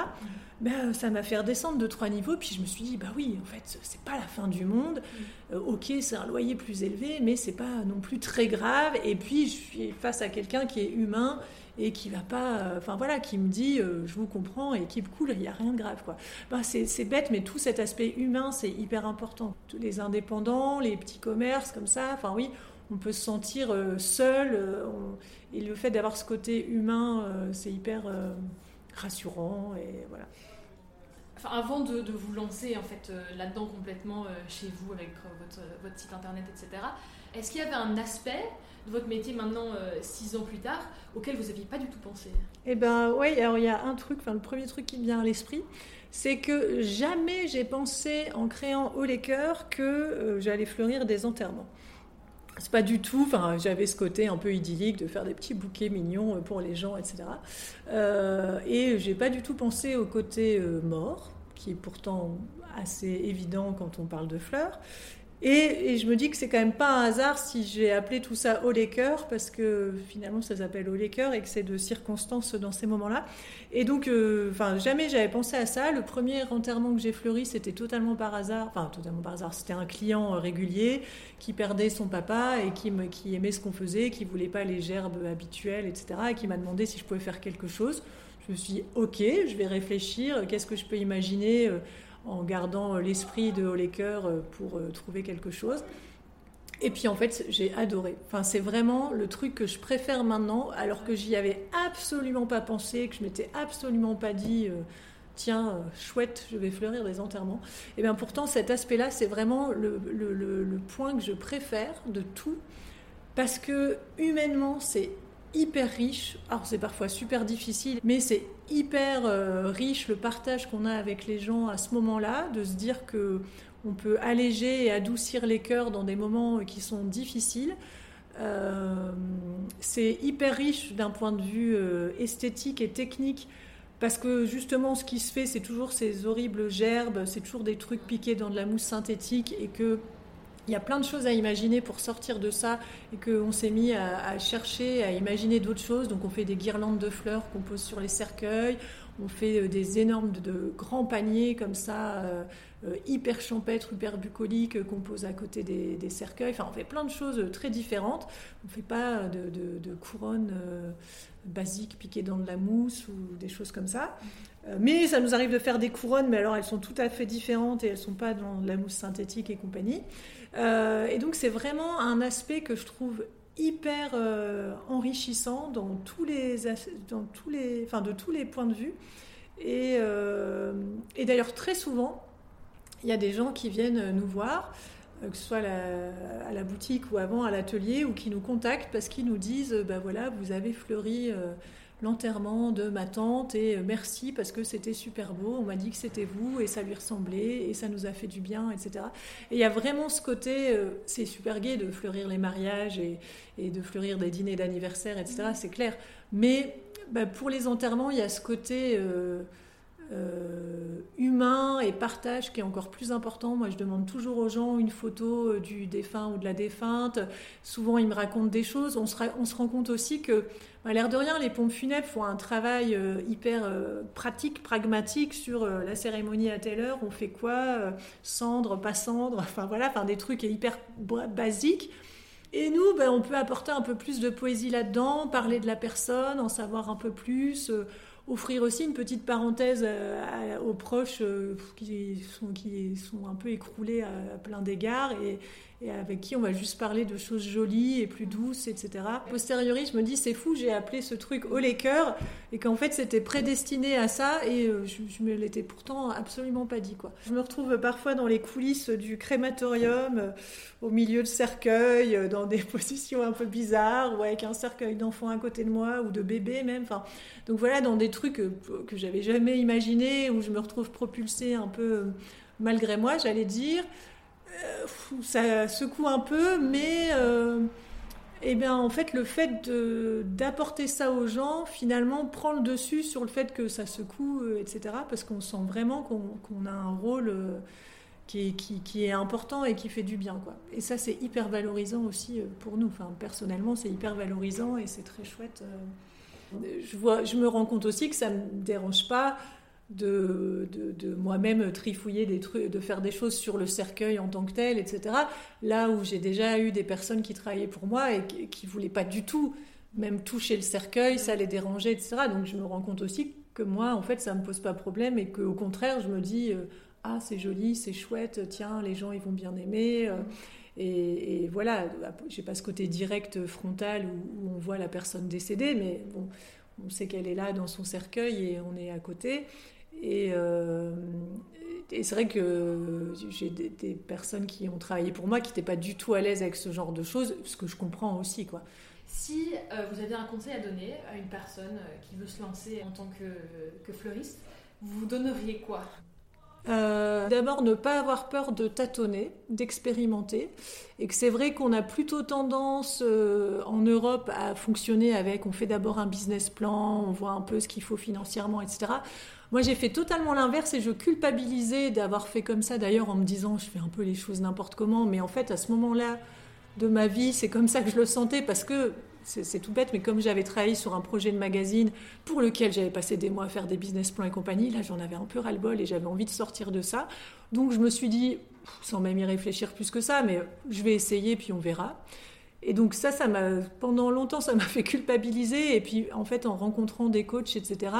Ben, ça m'a fait redescendre de trois niveaux. Puis je me suis dit, bah oui, en fait, c'est pas la fin du monde. Mm. Euh, ok, c'est un loyer plus élevé, mais c'est pas non plus très grave. Et puis je suis face à quelqu'un qui est humain et qui va pas, euh, enfin voilà, qui me dit, euh, je vous comprends et qui me coule, il n'y a rien de grave quoi. Ben, c'est bête, mais tout cet aspect humain, c'est hyper important. Tous les indépendants, les petits commerces comme ça, enfin oui, on peut se sentir seul. et le fait d'avoir ce côté humain, c'est hyper rassurant et voilà. enfin, avant de, vous lancer en fait là-dedans complètement chez vous avec votre, votre, site internet, etc., est-ce qu'il y avait un aspect de votre métier maintenant, six ans plus tard, auquel vous n'aviez pas du tout pensé? Eh ben oui, alors il y a un truc, enfin le premier truc qui me vient à l'esprit, c'est que jamais j'ai pensé en créant Haut les Cœurs que j'allais fleurir des enterrements c'est pas du tout. J'avais ce côté un peu idyllique de faire des petits bouquets mignons euh, pour les gens, etc. Euh, et j'ai pas du tout pensé au côté euh, mort, qui est pourtant assez évident quand on parle de fleurs. Et, je me dis que c'est quand même pas un hasard si j'ai appelé tout ça au cœurs, parce que finalement ça s'appelle au cœurs et que c'est de circonstances dans ces moments-là. Et donc, euh, enfin, jamais j'avais pensé à ça. Le premier enterrement que j'ai fleuri, c'était totalement par hasard. Enfin, totalement par hasard. C'était un client euh, régulier qui perdait son papa et qui, qui aimait ce qu'on faisait, qui voulait pas les gerbes habituelles, etc. Et qui m'a demandé si je pouvais faire quelque chose. Je me suis dit, ok, je vais réfléchir. Qu'est-ce que je peux imaginer euh, en gardant euh, l'esprit de Hollecker euh, pour euh, trouver quelque chose. Et puis en fait, j'ai adoré. Enfin, c'est vraiment le truc que je préfère maintenant, alors que j'y avais absolument pas pensé, que je m'étais absolument pas dit, tiens, chouette, je vais fleurir des enterrements. Et bien pourtant, cet aspect-là, c'est vraiment le, le, point que je préfère de tout, parce que humainement, c'est hyper riche. Alors c'est parfois super difficile, mais c'est hyper euh, riche le partage qu'on a avec les gens à ce moment-là, de se dire que on peut alléger et adoucir les cœurs dans des moments qui sont difficiles. Euh, c'est hyper riche d'un point de vue euh, esthétique et technique parce que justement ce qui se fait c'est toujours ces horribles gerbes, c'est toujours des trucs piqués dans de la mousse synthétique et que il y a plein de choses à imaginer pour sortir de ça et qu'on s'est mis à, chercher, à imaginer d'autres choses. Donc on fait des guirlandes de fleurs qu'on pose sur les cercueils, on fait euh, des énormes, de, grands paniers comme ça, euh, euh, hyper champêtres, hyper bucoliques qu'on pose à côté des, cercueils. Enfin on fait plein de choses très différentes. On ne fait pas de, couronnes basiques piquées dans de la mousse ou des choses comme ça. Mais ça nous arrive de faire des couronnes, mais alors elles sont tout à fait différentes et elles ne sont pas dans de la mousse synthétique et compagnie. Et donc c'est vraiment un aspect que je trouve hyper euh, enrichissant dans tous les, dans tous les, enfin, de tous les points de vue. Et, euh, et d'ailleurs très souvent, il y a des gens qui viennent nous voir que ce soit à la, boutique ou avant à l'atelier, ou qui nous contactent parce qu'ils nous disent, ben voilà, vous avez fleuri l'enterrement de ma tante et euh, merci parce que c'était super beau, on m'a dit que c'était vous et ça lui ressemblait et ça nous a fait du bien, etc. Et il y a vraiment ce côté, euh, c'est super gai de fleurir les mariages et, de fleurir des dîners d'anniversaire, etc. Mmh. C'est clair. Mais bah, pour les enterrements, il y a ce côté... Euh, euh, humain et partage qui est encore plus important. Moi, je demande toujours aux gens une photo du défunt ou de la défunte. Souvent, ils me racontent des choses. On se, on se rend compte aussi que, à l'air de rien, les pompes funèbres font un travail euh, hyper pratique, pragmatique sur la cérémonie à telle heure, on fait quoi, cendre, pas cendre, enfin voilà, enfin des trucs hyper basiques. Et nous, ben, on peut apporter un peu plus de poésie là-dedans, parler de la personne, en savoir un peu plus offrir aussi une petite parenthèse euh, aux proches euh, qui sont, qui sont un peu écroulés à, plein d'égards et, et avec qui on va juste parler de choses jolies et plus douces, etc. posteriori, je me dis, c'est fou, j'ai appelé ce truc au cœurs et qu'en fait, c'était prédestiné à ça et euh, je, je me l'étais pourtant absolument pas dit. Quoi. Je me retrouve parfois dans les coulisses du crématorium, euh, au milieu de cercueils, euh, dans des positions un peu bizarres, ou avec un cercueil d'enfant à côté de moi, ou de bébé même. Enfin, donc voilà, dans des trucs que j'avais jamais imaginés, où je me retrouve propulsée un peu malgré moi, j'allais dire. Euh, ça secoue un peu, mais euh, eh bien, en fait, le fait d'apporter ça aux gens, finalement, prend le dessus sur le fait que ça secoue, euh, etc. Parce qu'on sent vraiment qu'on a un rôle qui est, important et qui fait du bien. Quoi. Et ça, c'est hyper valorisant aussi pour nous. Enfin, personnellement, c'est hyper valorisant et c'est très chouette. Je, vois, je me rends compte aussi que ça ne me dérange pas de, de, moi-même trifouiller des trucs, de faire des choses sur le cercueil en tant que tel, etc. Là où j'ai déjà eu des personnes qui travaillaient pour moi et qui, ne voulaient pas du tout même toucher le cercueil, ça les dérangeait, etc. Donc je me rends compte aussi que moi, en fait, ça me pose pas problème et qu'au contraire, je me dis euh, ah c'est joli, c'est chouette, tiens les gens ils vont bien aimer. Euh, et, et, voilà, j'ai pas ce côté direct frontal où, où, on voit la personne décédée, mais bon, on sait qu'elle est là dans son cercueil et on est à côté. Et, et c'est vrai que j'ai des, des, personnes qui ont travaillé pour moi qui n'étaient pas du tout à l'aise avec ce genre de choses, ce que je comprends aussi. quoi. Si vous aviez un conseil à donner à une personne qui veut se lancer en tant que, que fleuriste, vous donneriez quoi? Euh, D'abord, ne pas avoir peur de tâtonner, d'expérimenter. Et que c'est vrai qu'on a plutôt tendance euh, en Europe à fonctionner avec on fait d'abord un business plan, on voit un peu ce qu'il faut financièrement, etc. Moi, j'ai fait totalement l'inverse et je culpabilisais d'avoir fait comme ça, d'ailleurs, en me disant je fais un peu les choses n'importe comment. Mais en fait, à ce moment-là de ma vie, c'est comme ça que je le sentais parce que c'est tout bête, mais comme j'avais travaillé sur un projet de magazine pour lequel j'avais passé des mois à faire des business plans et compagnie, là j'en avais un peu ras-le-bol et j'avais envie de sortir de ça. Donc je me suis dit, sans même y réfléchir plus que ça, mais je vais essayer puis on verra. Et donc ça, ça m'a pendant longtemps, ça m'a fait culpabiliser. Et puis en fait, en rencontrant des coachs, etc.,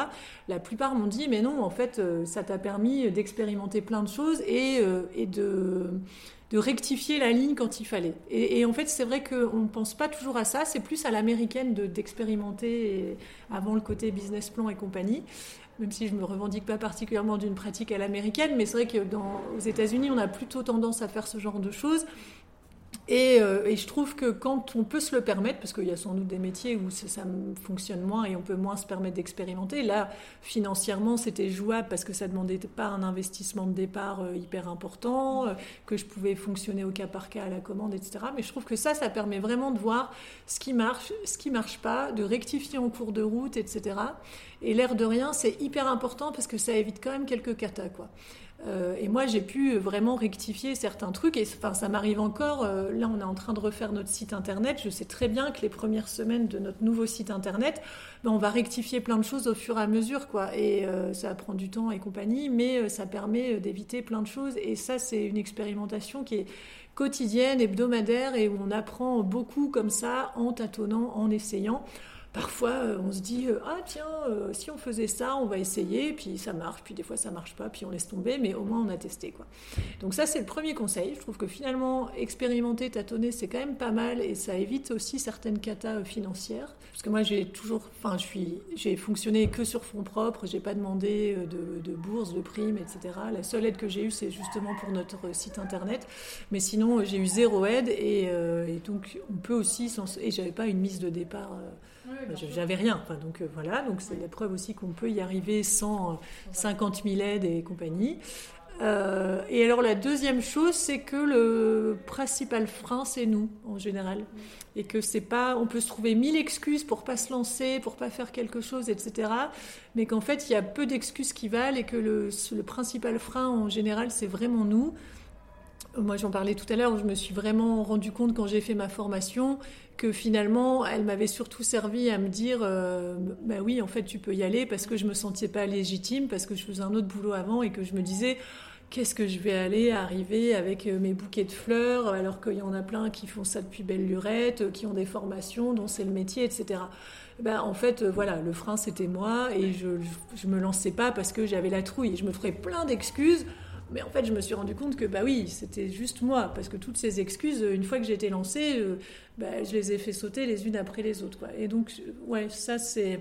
la plupart m'ont dit, mais non, en fait, euh, ça t'a permis d'expérimenter plein de choses et, euh, de rectifier la ligne quand il fallait. Et, en fait, c'est vrai qu'on ne pense pas toujours à ça, c'est plus à l'américaine d'expérimenter avant le côté business plan et compagnie. Même si je ne me revendique pas particulièrement d'une pratique à l'américaine, mais c'est vrai que dans, aux États-Unis, on a plutôt tendance à faire ce genre de choses. Euh, et, je trouve que quand on peut se le permettre, parce qu'il y a sans doute des métiers où ça, fonctionne moins et on peut moins se permettre d'expérimenter, là, financièrement, c'était jouable parce que ça ne demandait pas un investissement de départ euh, hyper important, euh, que je pouvais fonctionner au cas par cas à la commande, etc. Mais je trouve que ça, ça permet vraiment de voir ce qui marche, ce qui marche pas, de rectifier en cours de route, etc. Et l'air de rien, c'est hyper important parce que ça évite quand même quelques catas, quoi. Euh, et moi, j'ai pu vraiment rectifier certains trucs. Et enfin, ça m'arrive encore. Euh, là, on est en train de refaire notre site internet. Je sais très bien que les premières semaines de notre nouveau site internet, ben, on va rectifier plein de choses au fur et à mesure, quoi. Et euh, ça prend du temps et compagnie, mais ça permet d'éviter plein de choses. Et ça, c'est une expérimentation qui est quotidienne, hebdomadaire, et où on apprend beaucoup comme ça, en tâtonnant, en essayant parfois euh, on se dit euh, ah tiens euh, si on faisait ça on va essayer puis ça marche puis des fois ça marche pas puis on laisse tomber mais au moins on a testé quoi. Donc ça c'est le premier conseil. Je trouve que finalement expérimenter tâtonner c'est quand même pas mal et ça évite aussi certaines catas financières. Parce que moi j'ai toujours enfin je suis j'ai fonctionné que sur fonds propres j'ai pas demandé de, bourse de primes etc la seule aide que j'ai eue c'est justement pour notre site internet. Mais sinon j'ai eu zéro aide et, donc on peut aussi et j'avais pas une mise de départ j'avais rien. Enfin, donc euh, voilà, donc c'est la preuve aussi qu'on peut y arriver sans 50 euh, 000 aides et compagnie. Euh, et alors la deuxième chose, c'est que le principal frein, c'est nous en général, et que c'est pas, on peut se trouver mille excuses pour pas se lancer, pour pas faire quelque chose, etc. Mais qu'en fait, il y a peu d'excuses qui valent, et que le, le principal frein en général, c'est vraiment nous. Moi, j'en parlais tout à l'heure, je me suis vraiment rendu compte quand j'ai fait ma formation que finalement, elle m'avait surtout servi à me dire euh, bah oui, en fait, tu peux y aller parce que je me sentais pas légitime, parce que je faisais un autre boulot avant et que je me disais qu'est-ce que je vais aller arriver avec euh, mes bouquets de fleurs alors qu'il y en a plein qui font ça depuis belle lurette, qui ont des formations, dont c'est le métier, etc. Ben, en fait, euh, voilà, le frein c'était moi et je, je, me lançais pas parce que j'avais la trouille. Je me ferais plein d'excuses mais en fait, je me suis rendu compte que, bah oui, c'était juste moi, parce que toutes ces excuses, une fois que j'ai été lancée, euh, bah, je les ai fait sauter les unes après les autres. Quoi. Et donc, ouais, ça, c'est.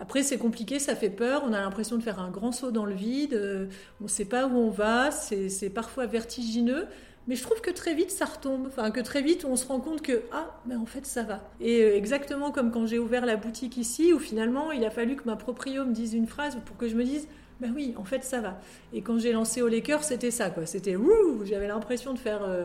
Après, c'est compliqué, ça fait peur, on a l'impression de faire un grand saut dans le vide, euh, on ne sait pas où on va, c'est parfois vertigineux, mais je trouve que très vite ça retombe, enfin que très vite on se rend compte que ah, mais en fait ça va. Et euh, exactement comme quand j'ai ouvert la boutique ici, où finalement il a fallu que ma proprio me dise une phrase pour que je me dise ben oui, en fait, ça va. Et quand j'ai lancé Au Laker, c'était ça, quoi. C'était wouh J'avais l'impression de faire euh,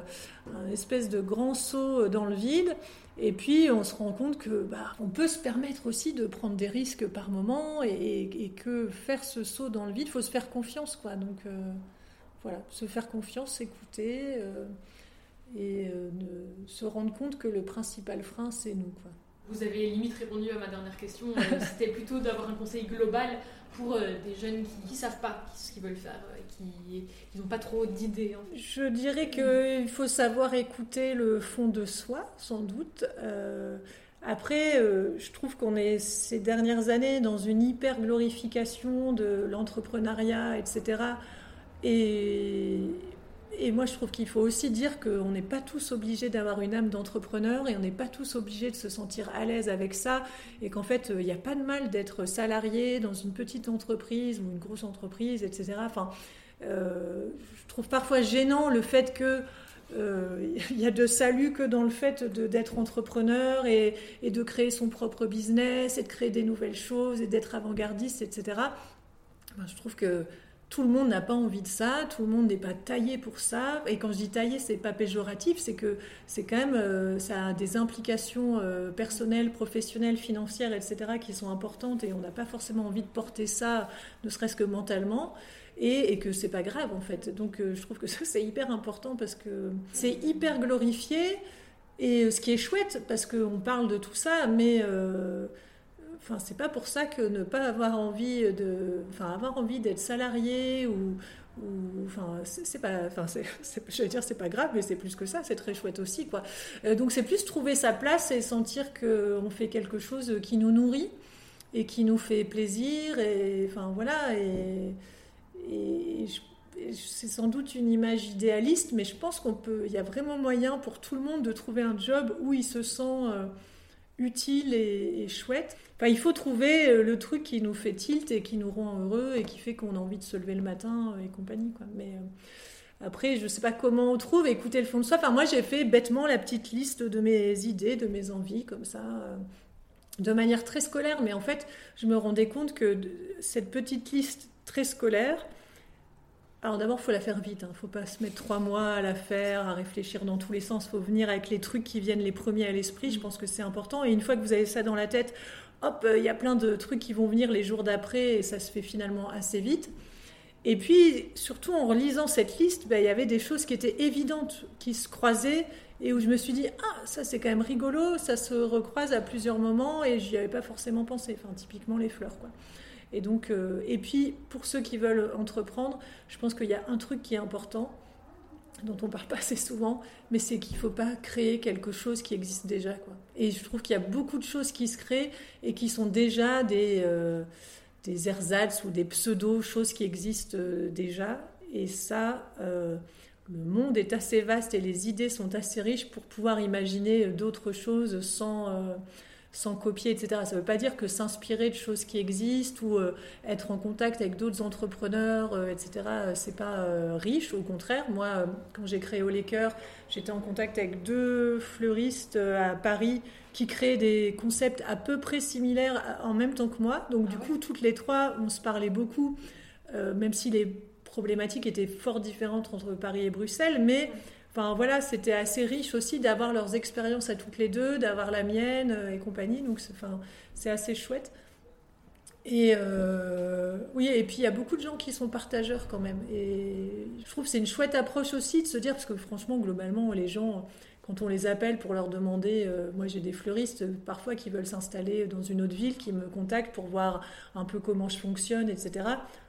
un espèce de grand saut euh, dans le vide. Et puis, on se rend compte que bah, on peut se permettre aussi de prendre des risques par moment et, que faire ce saut dans le vide, il faut se faire confiance, quoi. Donc, euh, voilà, se faire confiance, écouter et se rendre compte que le principal frein, c'est nous, quoi. Vous avez limite répondu à ma dernière question. C'était plutôt d'avoir un conseil global pour euh, des jeunes qui ne savent pas ce qu'ils veulent faire, euh, qui n'ont pas trop d'idées Je dirais qu'il faut savoir écouter le fond de soi, sans doute. Euh, après, je trouve qu'on est ces dernières années dans une hyper glorification de l'entrepreneuriat, etc. Et, et moi, je trouve qu'il faut aussi dire qu'on n'est pas tous obligés d'avoir une âme d'entrepreneur et on n'est pas tous obligés de se sentir à l'aise avec ça. Et qu'en fait, il n'y a pas de mal d'être salarié dans une petite entreprise ou une grosse entreprise, etc. Enfin, euh, je trouve parfois gênant le fait que euh, il y a de salut que dans le fait d'être entrepreneur et, de créer son propre business et de créer des nouvelles choses et d'être avant-gardiste, etc. je trouve que tout le monde n'a pas envie de ça, tout le monde n'est pas taillé pour ça. Et quand je dis taillé, c'est pas péjoratif, c'est que c'est quand même euh, ça a des implications euh, personnelles, professionnelles, financières, etc. qui sont importantes et on n'a pas forcément envie de porter ça, ne serait-ce que mentalement. Et, et que c'est pas grave en fait. Donc euh, je trouve que ça c'est hyper important parce que c'est hyper glorifié et ce qui est chouette parce qu'on parle de tout ça, mais Enfin, c'est pas pour ça que ne pas avoir envie de, enfin, avoir envie d'être salarié ou, enfin, c'est pas, enfin, je veux dire, c'est pas grave, mais c'est plus que ça, c'est très chouette aussi, quoi. Euh, donc, c'est plus trouver sa place et sentir qu'on fait quelque chose qui nous nourrit et qui nous fait plaisir, et enfin, voilà, et c'est sans doute une image idéaliste, mais je pense qu'on peut, il y a vraiment moyen pour tout le monde de trouver un job où il se sent euh, utile et, chouette. Enfin, il faut trouver euh, le truc qui nous fait tilt et qui nous rend heureux et qui fait qu'on a envie de se lever le matin euh, et compagnie. Mais euh, après, je ne sais pas comment on trouve. Écouter le fond de soi. Enfin, moi, j'ai fait bêtement la petite liste de mes idées, de mes envies, comme ça, de manière très scolaire. Mais en fait, je me rendais compte que cette petite liste très scolaire, alors d'abord, faut la faire vite. Il hein. ne faut pas se mettre trois mois à la faire, à réfléchir dans tous les sens. Il faut venir avec les trucs qui viennent les premiers à l'esprit. Je pense que c'est important. Et une fois que vous avez ça dans la tête, hop, euh, il y a plein de trucs qui vont venir les jours d'après et ça se fait finalement assez vite. Et puis, surtout en relisant cette liste, ben, il y avait des choses qui étaient évidentes, qui se croisaient et où je me suis dit, ah, ça c'est quand même rigolo, ça se recroise à plusieurs moments et j'y avais pas forcément pensé. Enfin, typiquement les fleurs, quoi. Et, donc, euh, et puis, pour ceux qui veulent entreprendre, je pense qu'il y a un truc qui est important, dont on parle pas assez souvent, mais c'est qu'il ne faut pas créer quelque chose qui existe déjà. Et je trouve qu'il y a beaucoup de choses qui se créent et qui sont déjà des, euh, des ersatz ou des pseudo-choses qui existent euh, déjà. Et ça, le monde est assez vaste et les idées sont assez riches pour pouvoir imaginer d'autres choses sans sans copier, etc. Ça ne veut pas dire que s'inspirer de choses qui existent ou euh, être en contact avec d'autres entrepreneurs, euh, etc., euh, c'est pas riche. Au contraire, moi, quand j'ai créé Au j'étais en contact avec deux fleuristes à Paris qui créaient des concepts à peu près similaires en même temps que moi. Donc, du ah coup, toutes les trois, on se parlait beaucoup, même si les problématiques étaient fort différentes entre Paris et Bruxelles, mais Enfin voilà, c'était assez riche aussi d'avoir leurs expériences à toutes les deux, d'avoir la mienne euh, et compagnie. Donc c'est assez chouette. Et euh, oui, et puis il y a beaucoup de gens qui sont partageurs quand même. Et je trouve que c'est une chouette approche aussi de se dire, parce que franchement, globalement, les gens, quand on les appelle pour leur demander, euh, moi j'ai des fleuristes parfois qui veulent s'installer dans une autre ville, qui me contactent pour voir un peu comment je fonctionne, etc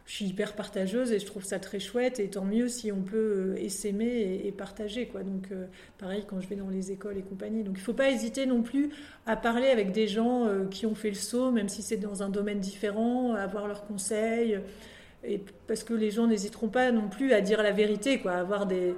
je suis hyper partageuse et je trouve ça très chouette et tant mieux si on peut euh, essaimer et, partager quoi. Donc euh, pareil quand je vais dans les écoles et compagnie. Donc il faut pas hésiter non plus à parler avec des gens euh, qui ont fait le saut même si c'est dans un domaine différent à avoir leurs conseils. Et parce que les gens n'hésiteront pas non plus à dire la vérité quoi à avoir des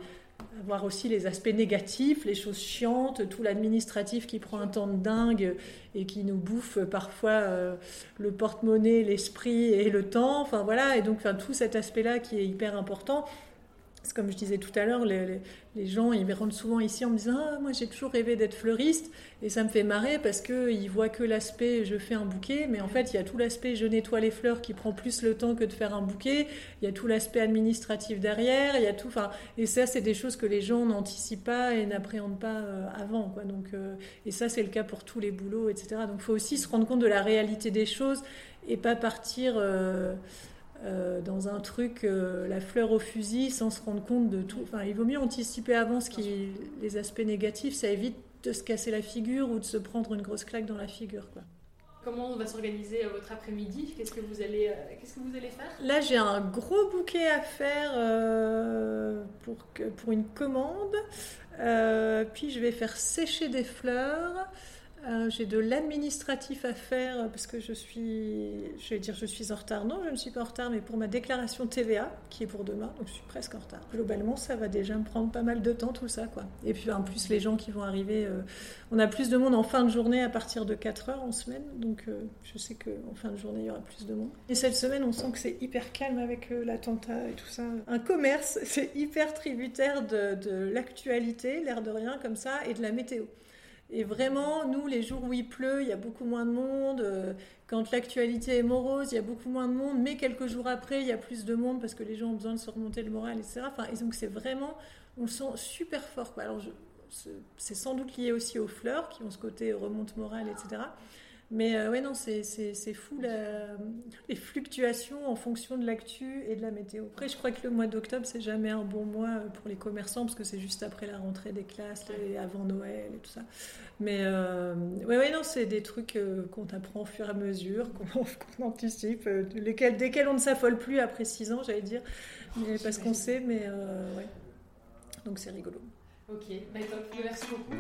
voir aussi les aspects négatifs, les choses chiantes, tout l'administratif qui prend un temps de dingue et qui nous bouffe parfois euh, le porte-monnaie, l'esprit et le temps. Enfin voilà, et donc tout cet aspect-là qui est hyper important comme je disais tout à l'heure, les, gens ils me rentrent souvent ici en me disant ah, moi j'ai toujours rêvé d'être fleuriste et ça me fait marrer parce qu'ils voient que l'aspect je fais un bouquet, mais en fait il y a tout l'aspect je nettoie les fleurs qui prend plus le temps que de faire un bouquet, il y a tout l'aspect administratif derrière, il y a tout, enfin et ça c'est des choses que les gens n'anticipent pas et n'appréhendent pas euh, avant quoi. Donc euh, et ça c'est le cas pour tous les boulots etc. Donc il faut aussi se rendre compte de la réalité des choses et pas partir euh, euh, dans un truc, euh, la fleur au fusil, sans se rendre compte de tout. Enfin, il vaut mieux anticiper avant ce qui, les aspects négatifs, ça évite de se casser la figure ou de se prendre une grosse claque dans la figure. Quoi. Comment va s'organiser euh, votre après-midi? Qu'est-ce que vous allez, qu'est-ce que vous allez faire? Là, j'ai un gros bouquet à faire pour, que, pour une commande. puis, je vais faire sécher des fleurs. Euh, j'ai de l'administratif à faire parce que je suis, je vais dire, je suis en retard. Non, je ne suis pas en retard, mais pour ma déclaration TVA, qui est pour demain, donc je suis presque en retard. Globalement, ça va déjà me prendre pas mal de temps, tout ça, quoi. Et puis en plus, les gens qui vont arriver, euh, on a plus de monde en fin de journée à partir de 4 heures en semaine, donc euh, je sais qu'en fin de journée, il y aura plus de monde. Et cette semaine, on sent que c'est hyper calme avec l'attentat et tout ça. Un commerce, c'est hyper tributaire de l'actualité, l'air de rien, comme ça, et de la météo. Et vraiment, nous, les jours où il pleut, il y a beaucoup moins de monde. Euh, quand l'actualité est morose, il y a beaucoup moins de monde. Mais quelques jours après, il y a plus de monde parce que les gens ont besoin de se remonter le moral, etc. Enfin, et donc, c'est vraiment, on le sent super fort. Alors, c'est sans doute lié aussi aux fleurs qui ont ce côté remonte morale, etc. Mais euh, ouais, non, c'est fou les fluctuations en fonction de l'actu et de la météo. Après, je crois que le mois d'octobre, c'est jamais un bon mois euh, pour les commerçants parce que c'est juste après la rentrée des classes et avant Noël et tout ça. Mais euh, ouais, ouais, non, c'est des trucs euh, qu'on apprend au fur et à mesure, qu'on anticipe, lesquels, desquels on ne s'affole plus après 6 ans, j'allais dire, mais, parce qu'on sait, mais ouais. Donc c'est rigolo. Ok, bah, top. merci beaucoup.